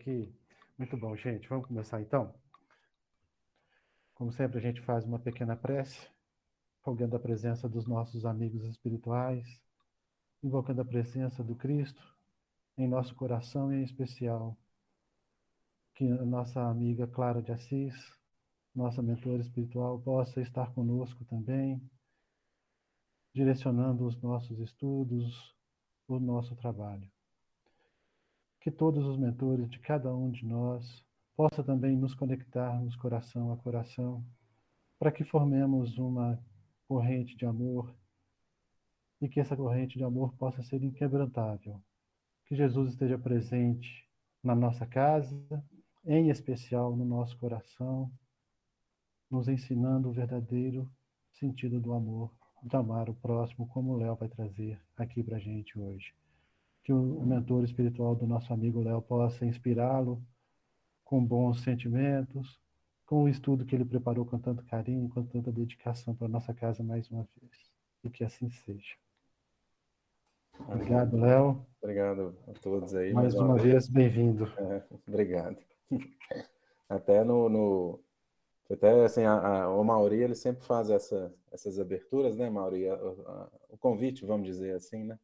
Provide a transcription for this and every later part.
aqui. Muito bom, gente. Vamos começar então? Como sempre, a gente faz uma pequena prece, rogando a presença dos nossos amigos espirituais, invocando a presença do Cristo em nosso coração e em especial que a nossa amiga Clara de Assis, nossa mentora espiritual, possa estar conosco também, direcionando os nossos estudos, o nosso trabalho. Que todos os mentores de cada um de nós possa também nos conectarmos coração a coração, para que formemos uma corrente de amor e que essa corrente de amor possa ser inquebrantável. Que Jesus esteja presente na nossa casa, em especial no nosso coração, nos ensinando o verdadeiro sentido do amor de amar o próximo, como o Léo vai trazer aqui para a gente hoje. Que o mentor espiritual do nosso amigo Léo possa inspirá-lo com bons sentimentos, com o estudo que ele preparou com tanto carinho, com tanta dedicação para nossa casa mais uma vez. E que assim seja. Obrigado, Léo. Obrigado a todos aí. Mais, mais uma, vez, vez bem-vindo. É, obrigado. Até no, no até assim, a, a, o Mauri, ele sempre faz essa, essas aberturas, né, Mauri? A, o convite, vamos dizer assim, né?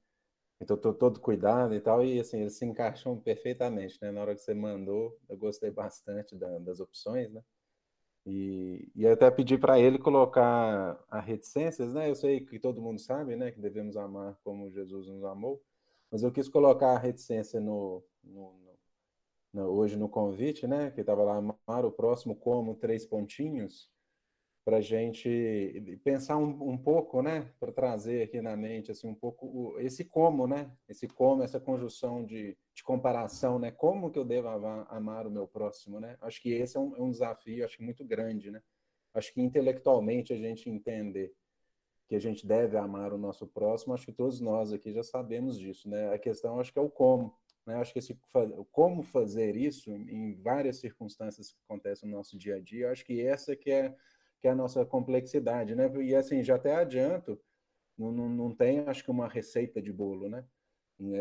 Então, tô todo cuidado e tal, e assim, eles se encaixam perfeitamente, né? Na hora que você mandou, eu gostei bastante da, das opções, né? E, e até pedi para ele colocar a reticências, né? Eu sei que todo mundo sabe, né, que devemos amar como Jesus nos amou, mas eu quis colocar a reticência no, no hoje no convite, né, que estava lá, amar o próximo como três pontinhos, para a gente pensar um, um pouco, né, para trazer aqui na mente, assim, um pouco esse como, né, esse como, essa conjunção de, de comparação, né, como que eu devo amar, o meu próximo, né, acho que esse é um, é um desafio, acho que muito grande, né, acho que intelectualmente a gente entender que a gente deve amar o nosso próximo, acho que todos nós aqui já sabemos disso, né, a questão acho que é o como, né? Acho que esse, como fazer isso em várias circunstâncias que acontecem no nosso dia a dia, acho que essa que é, que é a nossa complexidade, né? E assim, já até adianto, não, não, não tem, acho que uma receita de bolo, né?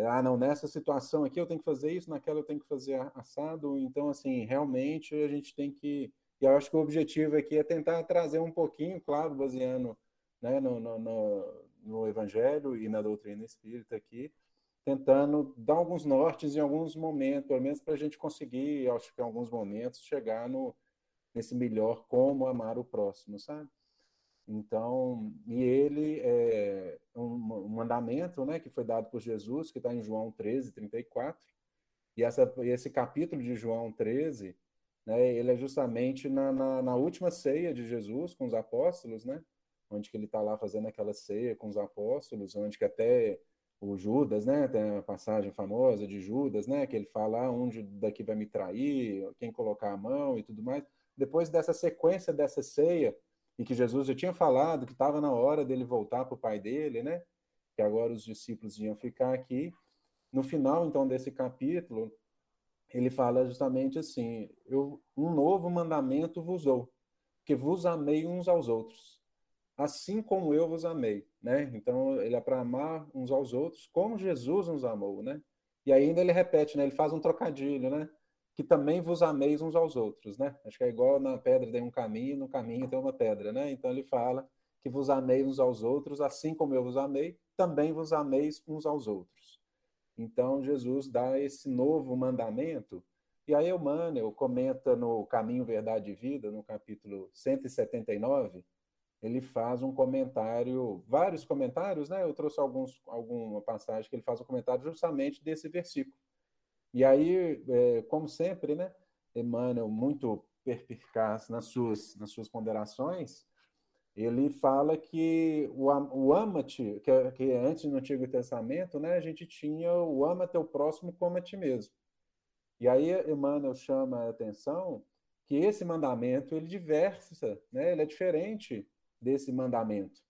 Ah, não, nessa situação aqui eu tenho que fazer isso, naquela eu tenho que fazer assado. Então, assim, realmente a gente tem que. E eu acho que o objetivo aqui é tentar trazer um pouquinho, claro, baseando né, no, no, no, no Evangelho e na doutrina espírita aqui, tentando dar alguns nortes em alguns momentos, pelo menos para a gente conseguir, acho que em alguns momentos, chegar no, nesse melhor como amar o próximo, sabe? Então, e ele é um, mandamento, né, que foi dado por Jesus, que está em João 13, 34, e essa, esse capítulo de João 13, né, ele é justamente na, na, na última ceia de Jesus com os apóstolos, né, onde que ele está lá fazendo aquela ceia com os apóstolos, onde que até o Judas, né? Tem a passagem famosa de Judas, né? Que ele fala ah, onde daqui vai me trair, quem colocar a mão e tudo mais. Depois dessa sequência dessa ceia, e que Jesus já tinha falado que estava na hora dele voltar para o pai dele, né? Que agora os discípulos iam ficar aqui. No final, então, desse capítulo, ele fala justamente assim: eu, um novo mandamento vos dou, que vos amei uns aos outros assim como eu vos amei, né? Então ele é para amar uns aos outros como Jesus nos amou, né? E ainda ele repete, né? Ele faz um trocadilho, né? Que também vos ameis uns aos outros, né? Acho que é igual na pedra tem um caminho, no caminho tem uma pedra, né? Então ele fala que vos ameis uns aos outros, assim como eu vos amei, também vos ameis uns aos outros. Então Jesus dá esse novo mandamento. E aí Emmanuel comenta no Caminho, Verdade e Vida, no capítulo 179, ele faz um comentário, vários comentários, né? Eu trouxe alguns, alguma passagem que ele faz um comentário justamente desse versículo. E aí, é, como sempre, né? Emmanuel, muito perspicaz nas suas, nas suas ponderações, ele fala que o, o ama-te, que, que antes no Antigo Testamento, né, a gente tinha o ama teu próximo como a ti mesmo. E aí Emmanuel chama a atenção que esse mandamento ele diversa, né, ele é diferente desse mandamento.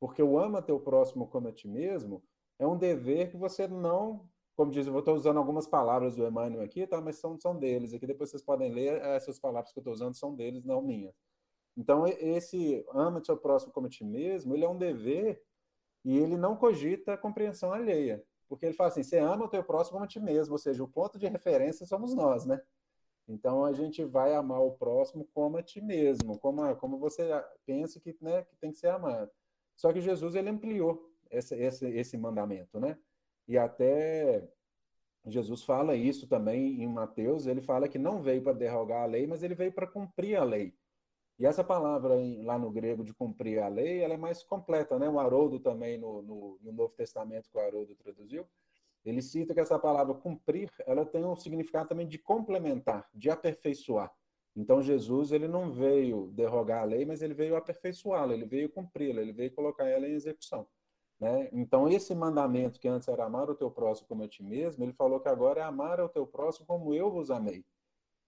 Porque o ama teu próximo como a ti mesmo é um dever que você não, como diz, eu estou usando algumas palavras do Emmanuel aqui, tá? mas são, são deles. Aqui depois vocês podem ler, essas palavras que eu estou usando são deles, não minhas. Então, esse ama teu próximo como a ti mesmo, ele é um dever e ele não cogita a compreensão alheia. Porque ele fala assim: você ama o teu próximo como a ti mesmo, ou seja, o ponto de referência somos nós, né? Então a gente vai amar o próximo como a ti mesmo, como, como você pensa que, né, que tem que ser amado. Só que Jesus ele ampliou esse, esse, esse mandamento, né? E até Jesus fala isso também em Mateus, ele fala que não veio para derrogar a lei, mas ele veio para cumprir a lei. E essa palavra lá no grego de cumprir a lei, ela é mais completa, né? O Haroldo também, no, no, no Novo Testamento que o Haroldo traduziu, ele cita que essa palavra cumprir, ela tem um significado também de complementar, de aperfeiçoar. Então Jesus, ele não veio derrogar a lei, mas ele veio aperfeiçoá-la, ele veio cumpri-la, ele veio colocar ela em execução. Né? Então, esse mandamento que antes era amar o teu próximo como a ti mesmo, ele falou que agora é amar o teu próximo como eu vos amei.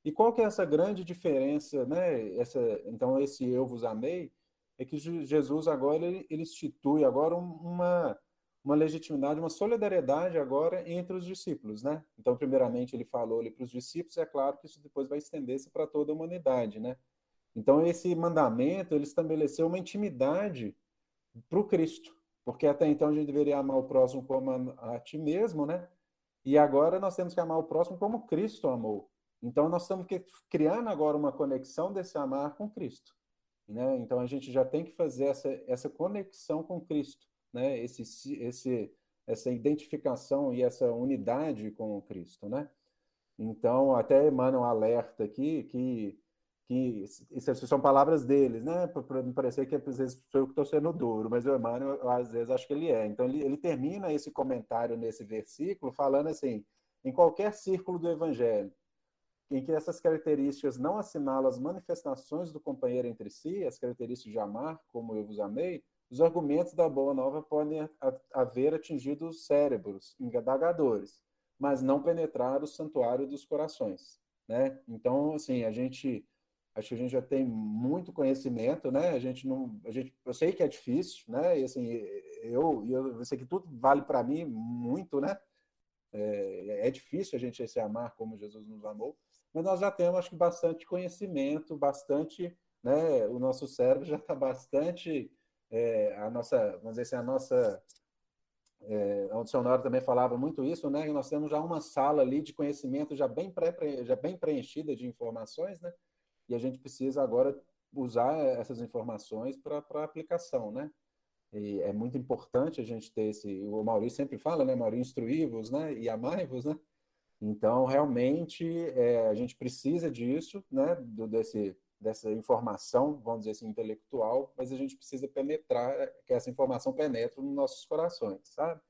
E qual que é essa grande diferença, né? Essa, então, esse eu vos amei, é que Jesus agora ele, ele institui agora uma, uma legitimidade, uma solidariedade agora entre os discípulos, né? Então, primeiramente, ele falou ali para os discípulos, é claro que isso depois vai estender-se para toda a humanidade, né? Então, esse mandamento, ele estabeleceu uma intimidade para o Cristo, porque até então a gente deveria amar o próximo como a, a ti mesmo, né? E agora nós temos que amar o próximo como Cristo amou. Então, nós estamos criando agora uma conexão desse amar com Cristo. Né? Então, a gente já tem que fazer essa, essa conexão com Cristo, né? esse, esse, essa identificação e essa unidade com Cristo. Né? Então, até Emmanuel alerta aqui que, que isso são palavras deles, né? para não parecer que às vezes sou eu que estou sendo duro, mas o Emmanuel, às vezes, acho que ele é. Então, ele, ele termina esse comentário nesse versículo falando assim: em qualquer círculo do Evangelho, em que essas características não assinalam as manifestações do companheiro entre si, as características de amar, como eu vos amei, os argumentos da Boa Nova podem haver atingido os cérebros indagadores, mas não penetrar o santuário dos corações. Né? Então, assim, a gente acho que a gente já tem muito conhecimento, né? A gente não, a gente, eu sei que é difícil, né? E assim, eu, eu sei que tudo vale para mim muito, né? É, é, difícil a gente se amar como Jesus nos amou, mas nós já temos, acho que, bastante conhecimento, bastante, né, o nosso cérebro já está bastante, é, a nossa, vamos dizer assim, a nossa, é, o dicionário também falava muito isso, né, nós temos já uma sala ali de conhecimento já bem, pré, já bem preenchida de informações, né, e a gente precisa agora usar essas informações para aplicação, né, e é muito importante a gente ter esse, o Maurício sempre fala, né, Maurício, instruí-vos, né, e amai-vos, né, então, realmente, é, a gente precisa disso, né, do, desse, dessa informação, vamos dizer assim, intelectual, mas a gente precisa penetrar, que essa informação penetre nos nossos corações, sabe?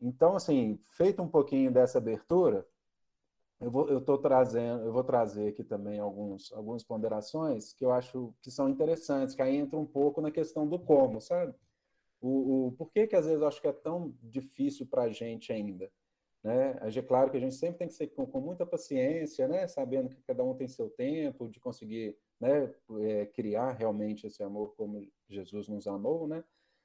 Então, assim, feito um pouquinho dessa abertura, eu vou, eu tô trazendo, eu vou trazer aqui também alguns, algumas ponderações que eu acho que são interessantes, que aí entra um pouco na questão do como, sabe? O, o por que que às vezes eu acho que é tão difícil para a gente ainda? Né? É claro que a gente sempre tem que ser com, com, muita paciência, né? sabendo que cada um tem seu tempo de conseguir né? É, criar realmente esse amor como Jesus nos amou, né?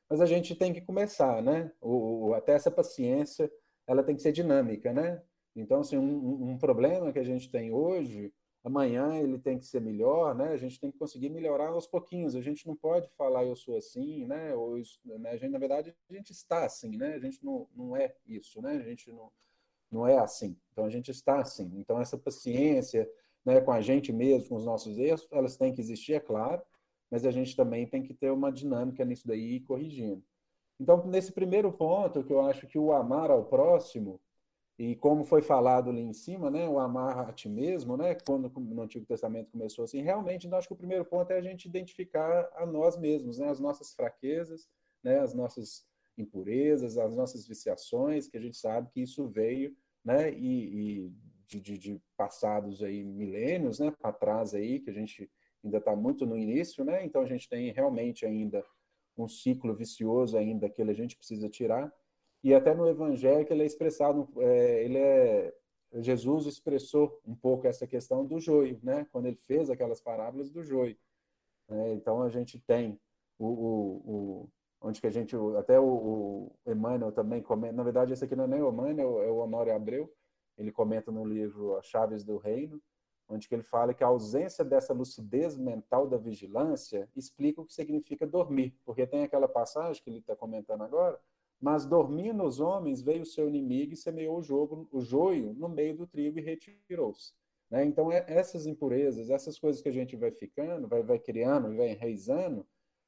mas a gente tem que começar, né? O, o, até essa paciência ela tem que ser dinâmica, né? Então, assim, um, um, problema que a gente tem hoje, amanhã ele tem que ser melhor, né? A gente tem que conseguir melhorar aos pouquinhos. A gente não pode falar eu sou assim, né? Ou isso, né? A gente, na verdade, a gente está assim, né? A gente não, não é isso, né? A gente não, não é assim. Então a gente está assim. Então essa paciência né, com a gente mesmo, com os nossos erros, elas têm que existir, é claro, mas a gente também tem que ter uma dinâmica nisso daí e corrigindo. Então, nesse primeiro ponto, que eu acho que o amar ao próximo, e como foi falado ali em cima, né, o amar a ti mesmo, né, quando no Antigo Testamento começou assim, realmente, eu acho que o primeiro ponto é a gente identificar a nós mesmos, né, as nossas fraquezas, né, as nossas impurezas, as nossas viciações, que a gente sabe que isso veio, né, e, e de, de, de, passados aí milênios, né, para trás aí, que a gente ainda está muito no início, né, então a gente tem realmente ainda um ciclo vicioso ainda que a gente precisa tirar, e até no Evangelho que ele é expressado, é, ele é, Jesus expressou um pouco essa questão do joio, né, quando ele fez aquelas parábolas do joio, né, então a gente tem o, o, o onde que a gente, até o, o Emmanuel também comenta, na verdade esse aqui não é nem o Emmanuel, é o Honório Abreu, ele comenta no livro As Chaves do Reino, onde que ele fala que a ausência dessa lucidez mental da vigilância explica o que significa dormir, porque tem aquela passagem que ele está comentando agora, Mas dormindo os homens, veio o seu inimigo e semeou o, jogo, o joio no meio do trigo e retirou-se. Né? Então, é, essas impurezas, essas coisas que a gente vai ficando, vai, vai criando, vai enraizando,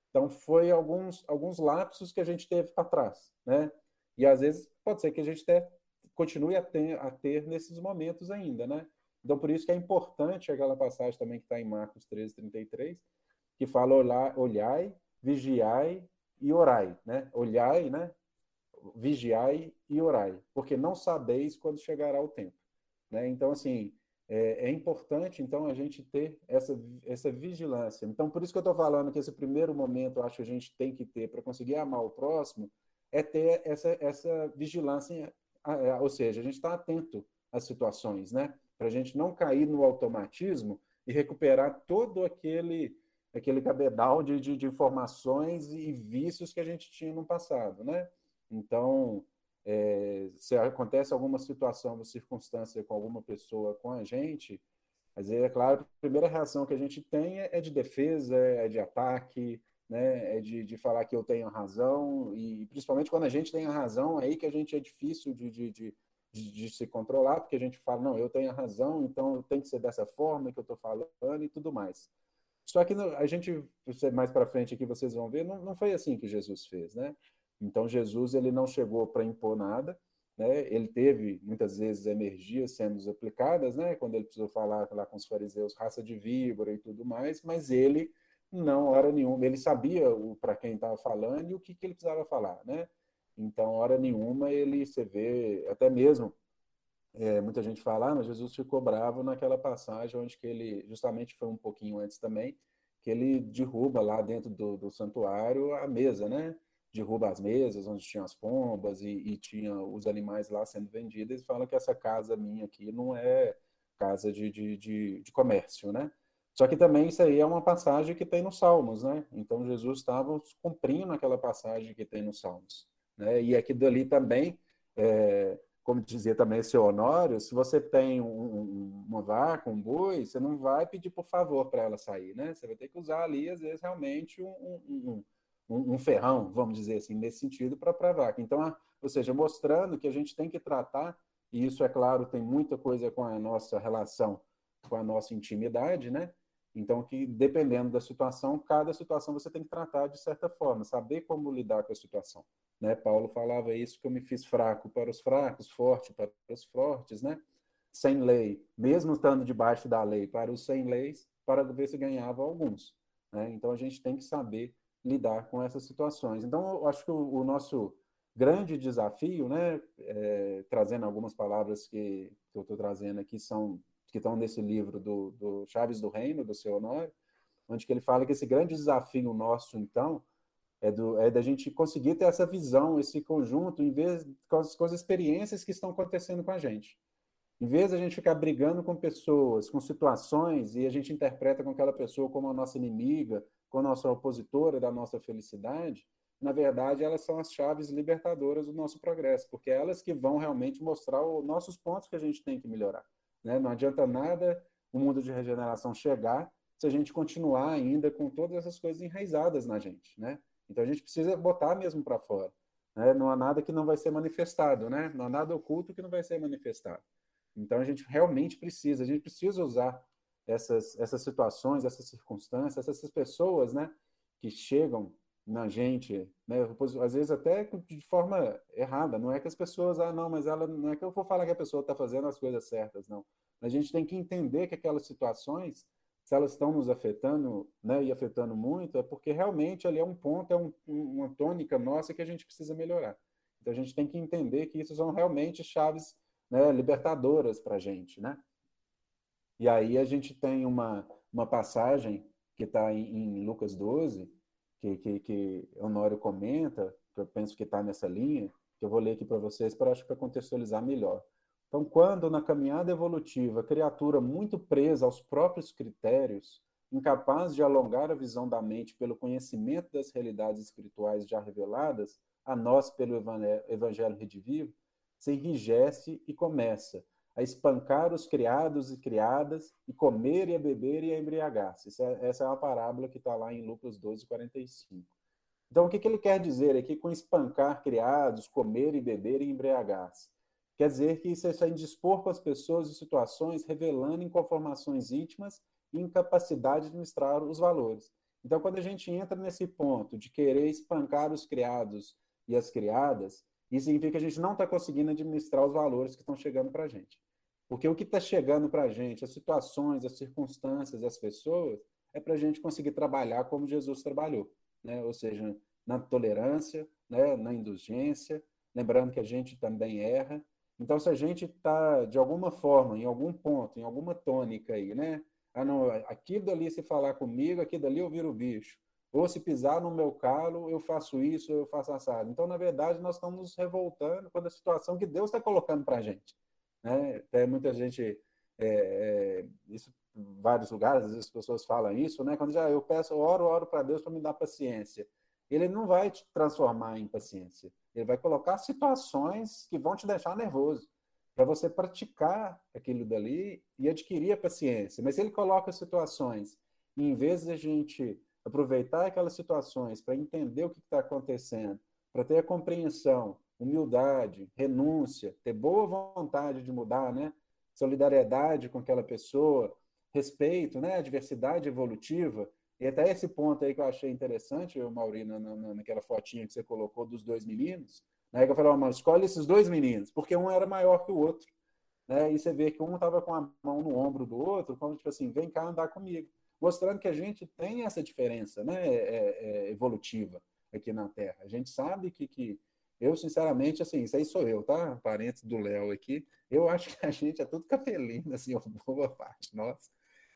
então foi alguns, alguns lapsos que a gente teve para trás. Né? E às vezes pode ser que a gente até continue a ter, a ter nesses momentos ainda. Né? Então, por isso que é importante aquela passagem também que está em Marcos 13, 33, que fala: olhai, vigiai e orai. Né? Olhai, né? Vigiai e orai, porque não sabeis quando chegará o tempo. Né? Então, assim, é, é, importante, então, a gente ter essa, essa vigilância. Então, por isso que eu estou falando que esse primeiro momento, eu acho que a gente tem que ter para conseguir amar o próximo, é ter essa, essa vigilância, ou seja, a gente está atento às situações, né? Para a gente não cair no automatismo e recuperar todo aquele aquele cabedal de, de, de informações e vícios que a gente tinha no passado, né? Então, é, se acontece alguma situação ou circunstância com alguma pessoa, com a gente, mas é claro, a primeira reação que a gente tem é, é de defesa, é de ataque, né, é de, de falar que eu tenho razão, e principalmente quando a gente tem a razão, é aí que a gente é difícil de, de, de, de, de se controlar, porque a gente fala, não, eu tenho a razão, então tem que ser dessa forma que eu estou falando e tudo mais. Só que a gente, mais para frente aqui vocês vão ver, não, não foi assim que Jesus fez, né? Então Jesus ele não chegou para impor nada, né? Ele teve muitas vezes energias sendo aplicadas, né? Quando ele precisou falar lá com os fariseus, raça de víbora e tudo mais, mas ele não hora nenhuma, ele sabia o para quem estava falando e o que, que ele precisava falar, né? Então hora nenhuma ele se vê até mesmo é, muita gente fala, ah, mas Jesus ficou bravo naquela passagem onde que ele justamente foi um pouquinho antes também que ele derruba lá dentro do, do santuário a mesa, né? Derruba as mesas onde tinha as pombas e, e tinha os animais lá sendo vendidos, e fala que essa casa minha aqui não é casa de, de, de, de, comércio, né? Só que também isso aí é uma passagem que tem nos Salmos, né? Então Jesus estava cumprindo aquela passagem que tem nos Salmos, né? E aqui dali também, é, como dizia também esse Honório, se você tem um, um, uma vaca, um boi, você não vai pedir por favor para ela sair, né? Você vai ter que usar ali, às vezes, realmente um, um um, ferrão, vamos dizer assim, nesse sentido, para a vaca. Então, ou seja, mostrando que a gente tem que tratar, e isso, é claro, tem muita coisa com a nossa relação, com a nossa intimidade, né? Então, que dependendo da situação, cada situação você tem que tratar de certa forma, saber como lidar com a situação. Né? Paulo falava isso, que eu me fiz fraco para os fracos, forte para os fortes, né? Sem lei, mesmo estando debaixo da lei, para os sem leis, para ver se ganhava alguns. Né? Então, a gente tem que saber lidar com essas situações. Então, eu acho que o, o nosso grande desafio, né, é, trazendo algumas palavras que, que eu estou trazendo aqui, são que estão nesse livro do, do Chaves do Reino, do seu Honório, onde que ele fala que esse grande desafio nosso, então, é, do, é da gente conseguir ter essa visão, esse conjunto, em vez com as, com as experiências que estão acontecendo com a gente. Em vez de a gente ficar brigando com pessoas, com situações, e a gente interpreta com aquela pessoa como a nossa inimiga, com a nossa opositora da nossa felicidade, na verdade, elas são as chaves libertadoras do nosso progresso, porque é elas que vão realmente mostrar os nossos pontos que a gente tem que melhorar. Né? Não adianta nada o mundo de regeneração chegar se a gente continuar ainda com todas essas coisas enraizadas na gente. Né? Então, a gente precisa botar mesmo para fora. Né? Não há nada que não vai ser manifestado, né? não há nada oculto que não vai ser manifestado. Então, a gente realmente precisa, a gente precisa usar essas, essas situações, essas circunstâncias, essas pessoas, né, que chegam na gente, né, às vezes até de forma errada, não é que as pessoas, ah, não, mas ela, não é que eu vou falar que a pessoa está fazendo as coisas certas, não. A gente tem que entender que aquelas situações, se elas estão nos afetando, né, e afetando muito, é porque realmente ali é um ponto, é um, uma tônica nossa que a gente precisa melhorar. Então a gente tem que entender que isso são realmente chaves né, libertadoras para a gente, né? E aí a gente tem uma, uma passagem que está em, em, Lucas 12, que, que, que Honório comenta, que eu penso que está nessa linha, que eu vou ler aqui para vocês para acho para contextualizar melhor. Então, quando na caminhada evolutiva, criatura muito presa aos próprios critérios, incapaz de alongar a visão da mente pelo conhecimento das realidades espirituais já reveladas a nós pelo evangelho redivivo, se enrijece e começa a espancar os criados e criadas, e comer e a beber e a embriagar-se. É, essa é uma parábola que está lá em Lucas 12, 45. Então, o que, que ele quer dizer aqui com espancar criados, comer e beber e embriagar-se? Quer dizer que isso é indispor com as pessoas e situações, revelando inconformações íntimas e incapacidade de administrar os valores. Então, quando a gente entra nesse ponto de querer espancar os criados e as criadas, isso significa que a gente não está conseguindo administrar os valores que estão chegando para a gente. Porque o que está chegando para a gente, as situações, as circunstâncias, as pessoas, é para a gente conseguir trabalhar como Jesus trabalhou. Né? Ou seja, na tolerância, né? na indulgência, lembrando que a gente também erra. Então, se a gente está, de alguma forma, em algum ponto, em alguma tônica aí, né? Ah, não, aqui dali se falar comigo, aqui dali eu viro o bicho. Ou se pisar no meu calo, eu faço isso, eu faço assado. Então, na verdade, nós estamos nos revoltando com a situação que Deus está colocando para a gente. Né? Até muita gente, é, é, isso em vários lugares, às vezes as pessoas falam isso, né? Quando já eu peço, eu oro, oro para Deus para me dar paciência. Ele não vai te transformar em paciência. Ele vai colocar situações que vão te deixar nervoso para você praticar aquilo dali e adquirir a paciência. Mas ele coloca situações, e em vez de a gente aproveitar aquelas situações para entender o que está acontecendo, para ter a compreensão, humildade, renúncia, ter boa vontade de mudar, né? solidariedade com aquela pessoa, respeito, né? diversidade evolutiva, e até esse ponto aí que eu achei interessante, eu, Mauri, na, na, naquela fotinha que você colocou dos dois meninos, né? que eu falei, oh, escolhe esses dois meninos, porque um era maior que o outro. Né? E você vê que um estava com a mão no ombro do outro, como tipo assim, vem cá andar comigo mostrando que a gente tem essa diferença né, é, é, é, evolutiva aqui na Terra. A gente sabe que, que eu, sinceramente, assim, isso aí sou eu, tá? Parente do Léo aqui. Eu acho que a gente é tudo capelino, assim, boa parte nossa.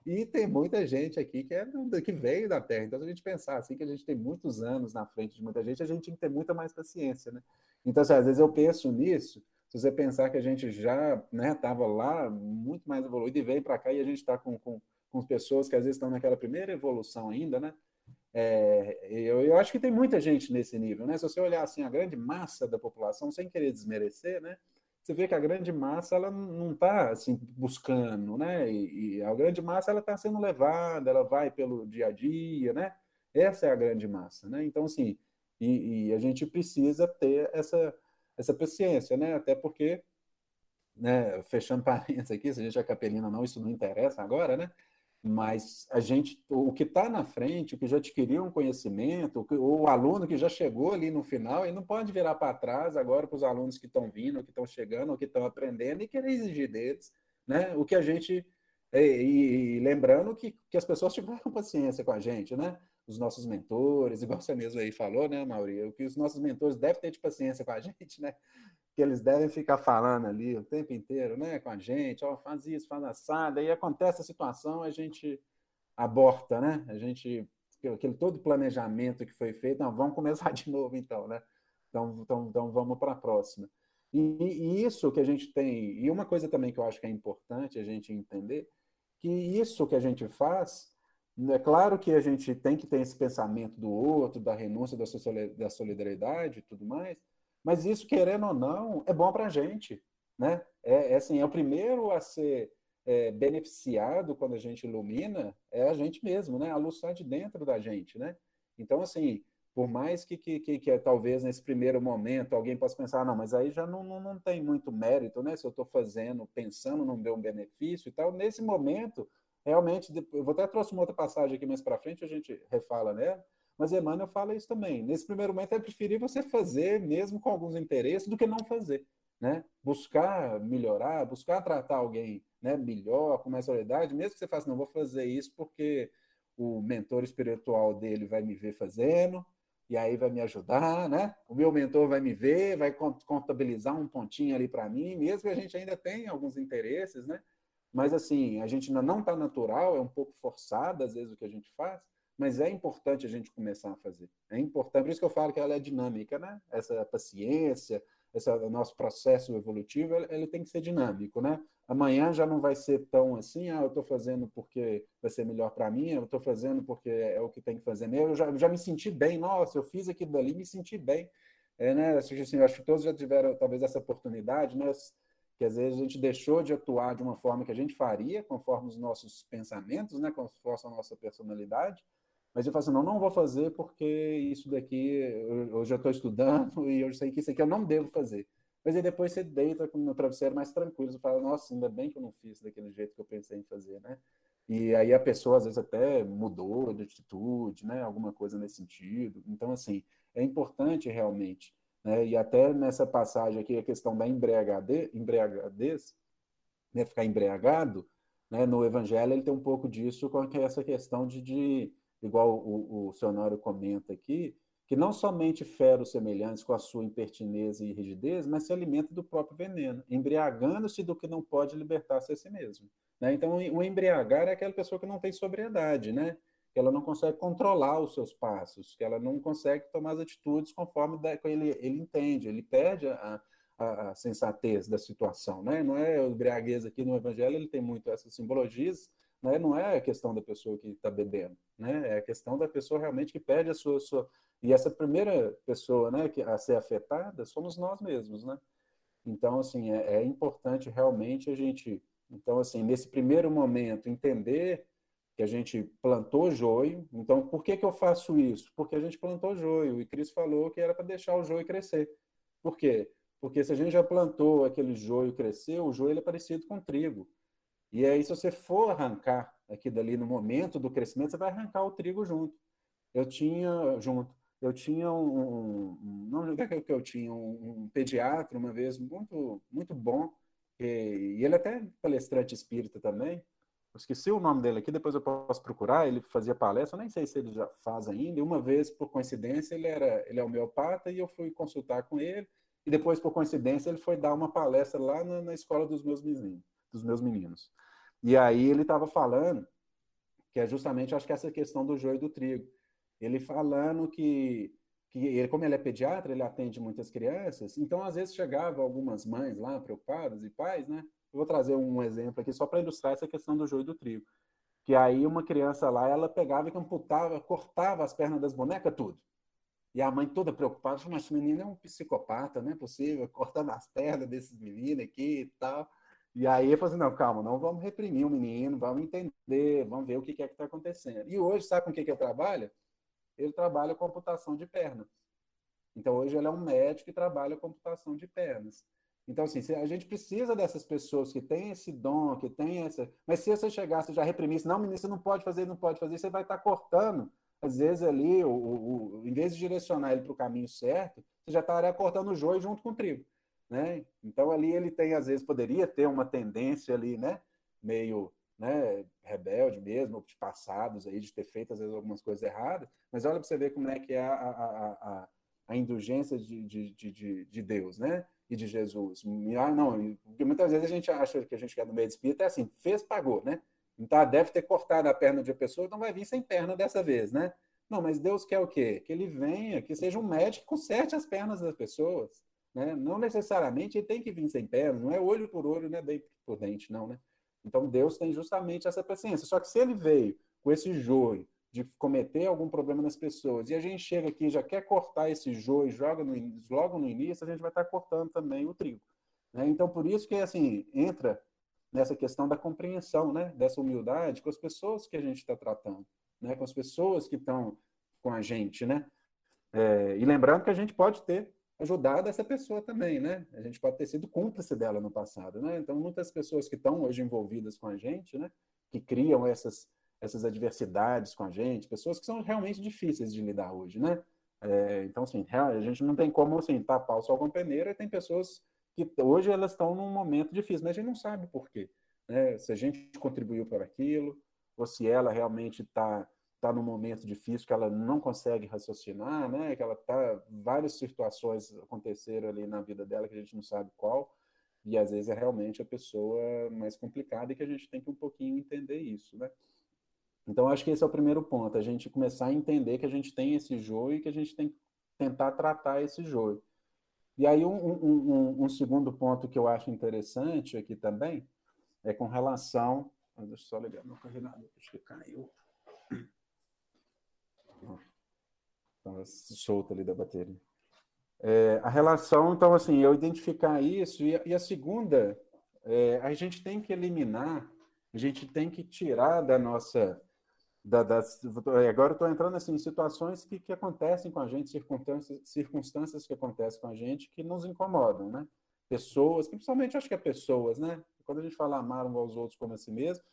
E tem muita gente aqui que, é, que veio da Terra. Então, se a gente pensar assim, que a gente tem muitos anos na frente de muita gente, a gente tem que ter muita mais paciência, né? Então, assim, às vezes eu penso nisso, se você pensar que a gente já estava né, lá muito mais evoluído e veio para cá e a gente está com, com com pessoas que às vezes estão naquela primeira evolução ainda, né? É, eu, eu acho que tem muita gente nesse nível, né? Se você olhar assim a grande massa da população, sem querer desmerecer, né? Você vê que a grande massa ela não está assim buscando, né? E, e, a grande massa ela está sendo levada, ela vai pelo dia a dia, né? Essa é a grande massa, né? Então assim, e, e a gente precisa ter essa essa paciência, né? Até porque, né? Fechando parênteses aqui, se a gente é capelina ou não, isso não interessa agora, né? Mas a gente, o que está na frente, o que já adquiriu um conhecimento, o, o, aluno que já chegou ali no final, ele não pode virar para trás agora para os alunos que estão vindo, que estão chegando, que estão aprendendo e querer exigir deles, né? O que a gente e, e, lembrando que, que as pessoas tiveram paciência com a gente, né? Os nossos mentores, igual você mesmo aí falou, né, Mauri? O que os nossos mentores devem ter de paciência com a gente, né? Que eles devem ficar falando ali o tempo inteiro, né, com a gente, ó, faz isso, faz assada, e acontece a situação, a gente aborta, né? A gente aquele todo planejamento que foi feito, não, vamos começar de novo então, né? Então, então, então vamos para a próxima. E, e, isso que a gente tem, e uma coisa também que eu acho que é importante a gente entender, que isso que a gente faz, é claro que a gente tem que ter esse pensamento do outro, da renúncia, da solidariedade e tudo mais, mas isso, querendo ou não, é bom para a gente. Né? É, é, assim, é o primeiro a ser é, beneficiado quando a gente ilumina, é a gente mesmo, né? A luz sai de dentro da gente, né? Então, assim, por mais que, que, que, que talvez nesse primeiro momento alguém possa pensar, ah, não, mas aí já não, não, não tem muito mérito, né? Se eu estou fazendo, pensando no meu benefício e tal, nesse momento, realmente, eu vou até trouxe uma outra passagem aqui mais para frente, a gente refala nela, mas Emmanuel fala isso também. Nesse primeiro momento é preferível você fazer, mesmo com alguns interesses, do que não fazer. Né? Buscar melhorar, buscar tratar alguém né, melhor, com mais solidariedade, mesmo que você faça, não vou fazer isso porque o mentor espiritual dele vai me ver fazendo, e aí vai me ajudar, né? O meu mentor vai me ver, vai contabilizar um pontinho ali para mim, mesmo que a gente ainda tenha alguns interesses, né? Mas assim, a gente ainda não está natural, é um pouco forçado às vezes o que a gente faz, mas é importante a gente começar a fazer. É importante, por isso que eu falo que ela é dinâmica, né? Essa paciência, esse nosso processo evolutivo, ele, tem que ser dinâmico, né? Amanhã já não vai ser tão assim, ah, eu estou fazendo porque vai ser melhor para mim, eu estou fazendo porque é o que tem que fazer mesmo. Eu já, já me senti bem, nossa, eu fiz aquilo dali, me senti bem. É, né? Assim, eu acho que todos já tiveram talvez essa oportunidade, né? que às vezes a gente deixou de atuar de uma forma que a gente faria, conforme os nossos pensamentos, né, conforme a nossa personalidade, Mas eu falo assim, não, não vou fazer porque isso daqui eu, eu já estou estudando e eu sei que isso aqui eu não devo fazer. Mas aí depois você deita no travesseiro mais tranquilo, você fala, nossa, ainda bem que eu não fiz daquele jeito que eu pensei em fazer, né? E aí a pessoa às vezes até mudou de atitude, né? Alguma coisa nesse sentido. Então, assim, é importante realmente, né? E até nessa passagem aqui, a questão da embriagadez, embriagadez né? ficar embriagado, né? no Evangelho ele tem um pouco disso com essa questão de, de igual o, o Sionório comenta aqui, que não somente fere os semelhantes com a sua impertinência e rigidez, mas se alimenta do próprio veneno, embriagando-se do que não pode libertar-se a si mesmo. Né? Então, o embriagar é aquela pessoa que não tem sobriedade, né? que ela não consegue controlar os seus passos, que ela não consegue tomar as atitudes conforme ele, ele entende, ele perde a, a, a, sensatez da situação. Né? Não é o embriaguez aqui no Evangelho, ele tem muito essas simbologias, né? não é a questão da pessoa que está bebendo, né? é a questão da pessoa realmente que perde a sua, sua... E essa primeira pessoa né, que, a ser afetada somos nós mesmos. Né? Então, assim, é, é importante realmente a gente... Então, assim, nesse primeiro momento, entender que a gente plantou joio. Então, por que, que eu faço isso? Porque a gente plantou joio e Cristo falou que era para deixar o joio crescer. Por quê? Porque se a gente já plantou aquele joio crescer, o joio é parecido com trigo. E aí, se você for arrancar aqui dali no momento do crescimento, você vai arrancar o trigo junto. Eu tinha junto. Eu tinha um, um não é que eu tinha um, pediatra uma vez muito muito bom e, e ele é até palestrante espírita também. Eu esqueci o nome dele aqui, depois eu posso procurar. Ele fazia palestra, nem sei se ele já faz ainda. E uma vez, por coincidência, ele era ele é homeopata e eu fui consultar com ele. E depois, por coincidência, ele foi dar uma palestra lá na, na escola dos meus meninos, dos meus meninos. E aí ele estava falando que é justamente, acho que essa questão do joio e do trigo. Ele falando que, que ele, como ele é pediatra, ele atende muitas crianças, então às vezes chegava algumas mães lá preocupadas e pais, né? Eu vou trazer um exemplo aqui só para ilustrar essa questão do joio e do trigo. Que aí uma criança lá, ela pegava e amputava, cortava as pernas das bonecas, tudo. E a mãe toda preocupada, mas esse menino é um psicopata, não é possível, cortando as pernas desses meninos aqui e tal. E aí eu falei assim, não, calma, não vamos reprimir o menino, vamos entender, vamos ver o que é que está acontecendo. E hoje, sabe com o que, que ele trabalha? Ele trabalha computação de pernas. Então, hoje ele é um médico que trabalha computação de pernas. Então, assim, a gente precisa dessas pessoas que têm esse dom, que têm essa... Mas se você chegasse já reprimisse, não, menino, você não pode fazer, não pode fazer, você vai estar tá cortando às vezes ali, o, o, o, em vez de direcionar ele para o caminho certo, você já estaria cortando o joio junto com o trigo. Né? Então ali ele tem, às vezes, poderia ter uma tendência ali, né? Meio né, rebelde mesmo, de passados aí, de ter feito, às vezes, algumas coisas erradas, mas olha para você ver como é que é a, a, a, a indulgência de, de, de, de Deus, né? E de Jesus. Ah, não, muitas vezes a gente acha que a gente quer no meio de espírito é assim, fez, pagou, né? Então, deve ter cortado a perna de uma pessoa, então vai vir sem perna dessa vez, né? Não, mas Deus quer o quê? Que ele venha, que seja um médico que conserte as pernas das pessoas. Né? Não necessariamente ele tem que vir sem perna, não é olho por olho, não é dente por dente, não, né? Então Deus tem justamente essa paciência. Só que se ele veio com esse joio de cometer algum problema nas pessoas, e a gente chega aqui já quer cortar esse joio joga no, logo no início, a gente vai estar cortando também o trigo. Né? Então, por isso que, assim, entra nessa questão da compreensão, né, dessa humildade com as pessoas que a gente está tratando, né, com as pessoas que estão com a gente, né, é, e lembrando que a gente pode ter ajudado essa pessoa também, né, a gente pode ter sido cúmplice dela no passado, né, então muitas pessoas que estão hoje envolvidas com a gente, né, que criam essas essas adversidades com a gente, pessoas que são realmente difíceis de lidar hoje, né, é, então assim, a gente não tem como assim tapar o sol com peneira, e tem pessoas que hoje elas estão num momento difícil, mas a gente não sabe por quê. Né? Se a gente contribuiu para aquilo, ou se ela realmente está tá num momento difícil que ela não consegue raciocinar, né? que ela tá várias situações aconteceram ali na vida dela que a gente não sabe qual, e às vezes é realmente a pessoa mais complicada e que a gente tem que um pouquinho entender isso, né? Então acho que esse é o primeiro ponto, a gente começar a entender que a gente tem esse joio e que a gente tem que tentar tratar esse joio. E aí, um, um, um, segundo ponto que eu acho interessante aqui também é com relação. Deixa eu só ligar meu carregador, acho que caiu. Estava solto ali da bateria. É, a relação, então, assim, eu identificar isso, e, e a segunda, é, a gente tem que eliminar, a gente tem que tirar da nossa, da, das, agora eu estou entrando assim, em situações que, que acontecem com a gente, circunstâncias, circunstâncias que acontecem com a gente que nos incomodam, né? Pessoas, principalmente acho que é pessoas, né? Quando a gente fala amar uns aos outros como a si mesmo,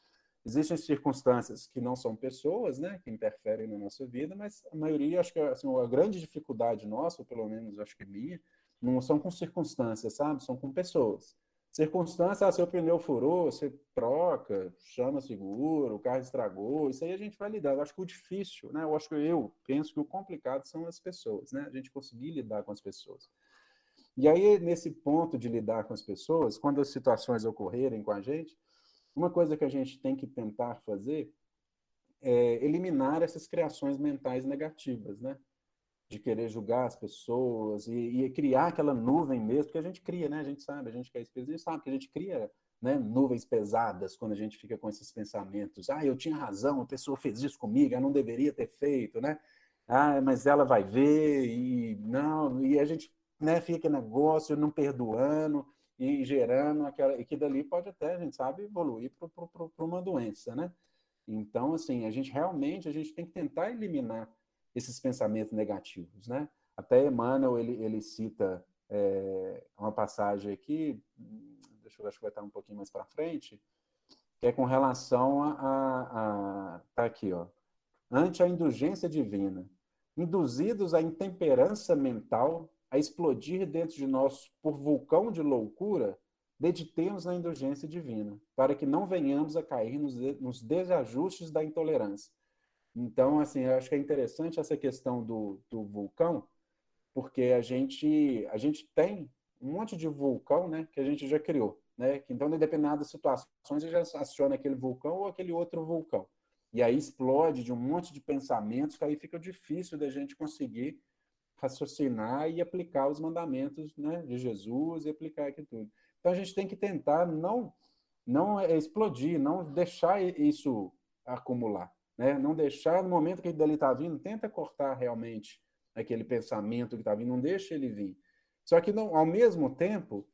existem circunstâncias que não são pessoas, né? Que interferem na nossa vida, mas a maioria, acho que assim, a grande dificuldade nossa, ou pelo menos acho que minha, não são com circunstâncias, sabe? São com pessoas. Circunstância, ah, seu pneu furou, você troca, chama seguro, o carro estragou, isso aí a gente vai lidar. Eu acho que o difícil, né? Eu acho que eu penso que o complicado são as pessoas, né? A gente conseguir lidar com as pessoas. E aí, nesse ponto de lidar com as pessoas, quando as situações ocorrerem com a gente, uma coisa que a gente tem que tentar fazer é eliminar essas criações mentais negativas, né? de querer julgar as pessoas e, e, criar aquela nuvem mesmo, porque a gente cria, né? A gente sabe, a gente que é a gente sabe que a gente cria né, nuvens pesadas quando a gente fica com esses pensamentos. Ah, eu tinha razão, a pessoa fez isso comigo, ela não deveria ter feito, né? Ah, mas ela vai ver e não, e a gente né, fica negócio não perdoando e gerando aquela, e que dali pode até, a gente sabe, evoluir para uma doença, né? Então, assim, a gente realmente, a gente tem que tentar eliminar esses pensamentos negativos, né? Até Emmanuel, ele, ele cita é, uma passagem aqui, deixa eu acho que vai estar um pouquinho mais para frente, que é com relação a, a, a, tá aqui, ó, ante a indulgência divina, induzidos à intemperança mental a explodir dentro de nós por vulcão de loucura, meditemos na indulgência divina, para que não venhamos a cair nos, nos desajustes da intolerância, então, assim, eu acho que é interessante essa questão do, do vulcão, porque a gente, a gente tem um monte de vulcão né, que a gente já criou. Né? Então, em determinadas situações, a gente aciona aquele vulcão ou aquele outro vulcão. E aí explode de um monte de pensamentos que aí fica difícil da gente conseguir raciocinar e aplicar os mandamentos né, de Jesus e aplicar aqui tudo. Então, a gente tem que tentar não, não explodir, não deixar isso acumular. Né? Não deixar, no momento que ele dali está vindo, tenta cortar realmente aquele pensamento que está vindo, não deixa ele vir. Só que, não, ao mesmo tempo,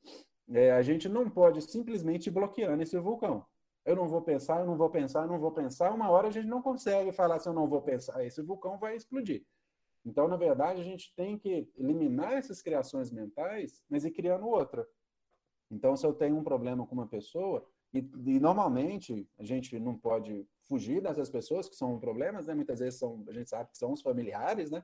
é, a gente não pode simplesmente ir bloqueando esse vulcão. Eu não vou pensar, eu não vou pensar, eu não vou pensar. Uma hora a gente não consegue falar se eu não vou pensar, esse vulcão vai explodir. Então, na verdade, a gente tem que eliminar essas criações mentais, mas ir criando outra. Então, se eu tenho um problema com uma pessoa, e, e, normalmente a gente não pode fugir dessas pessoas que são problemas, né? Muitas vezes são, a gente sabe que são os familiares, né?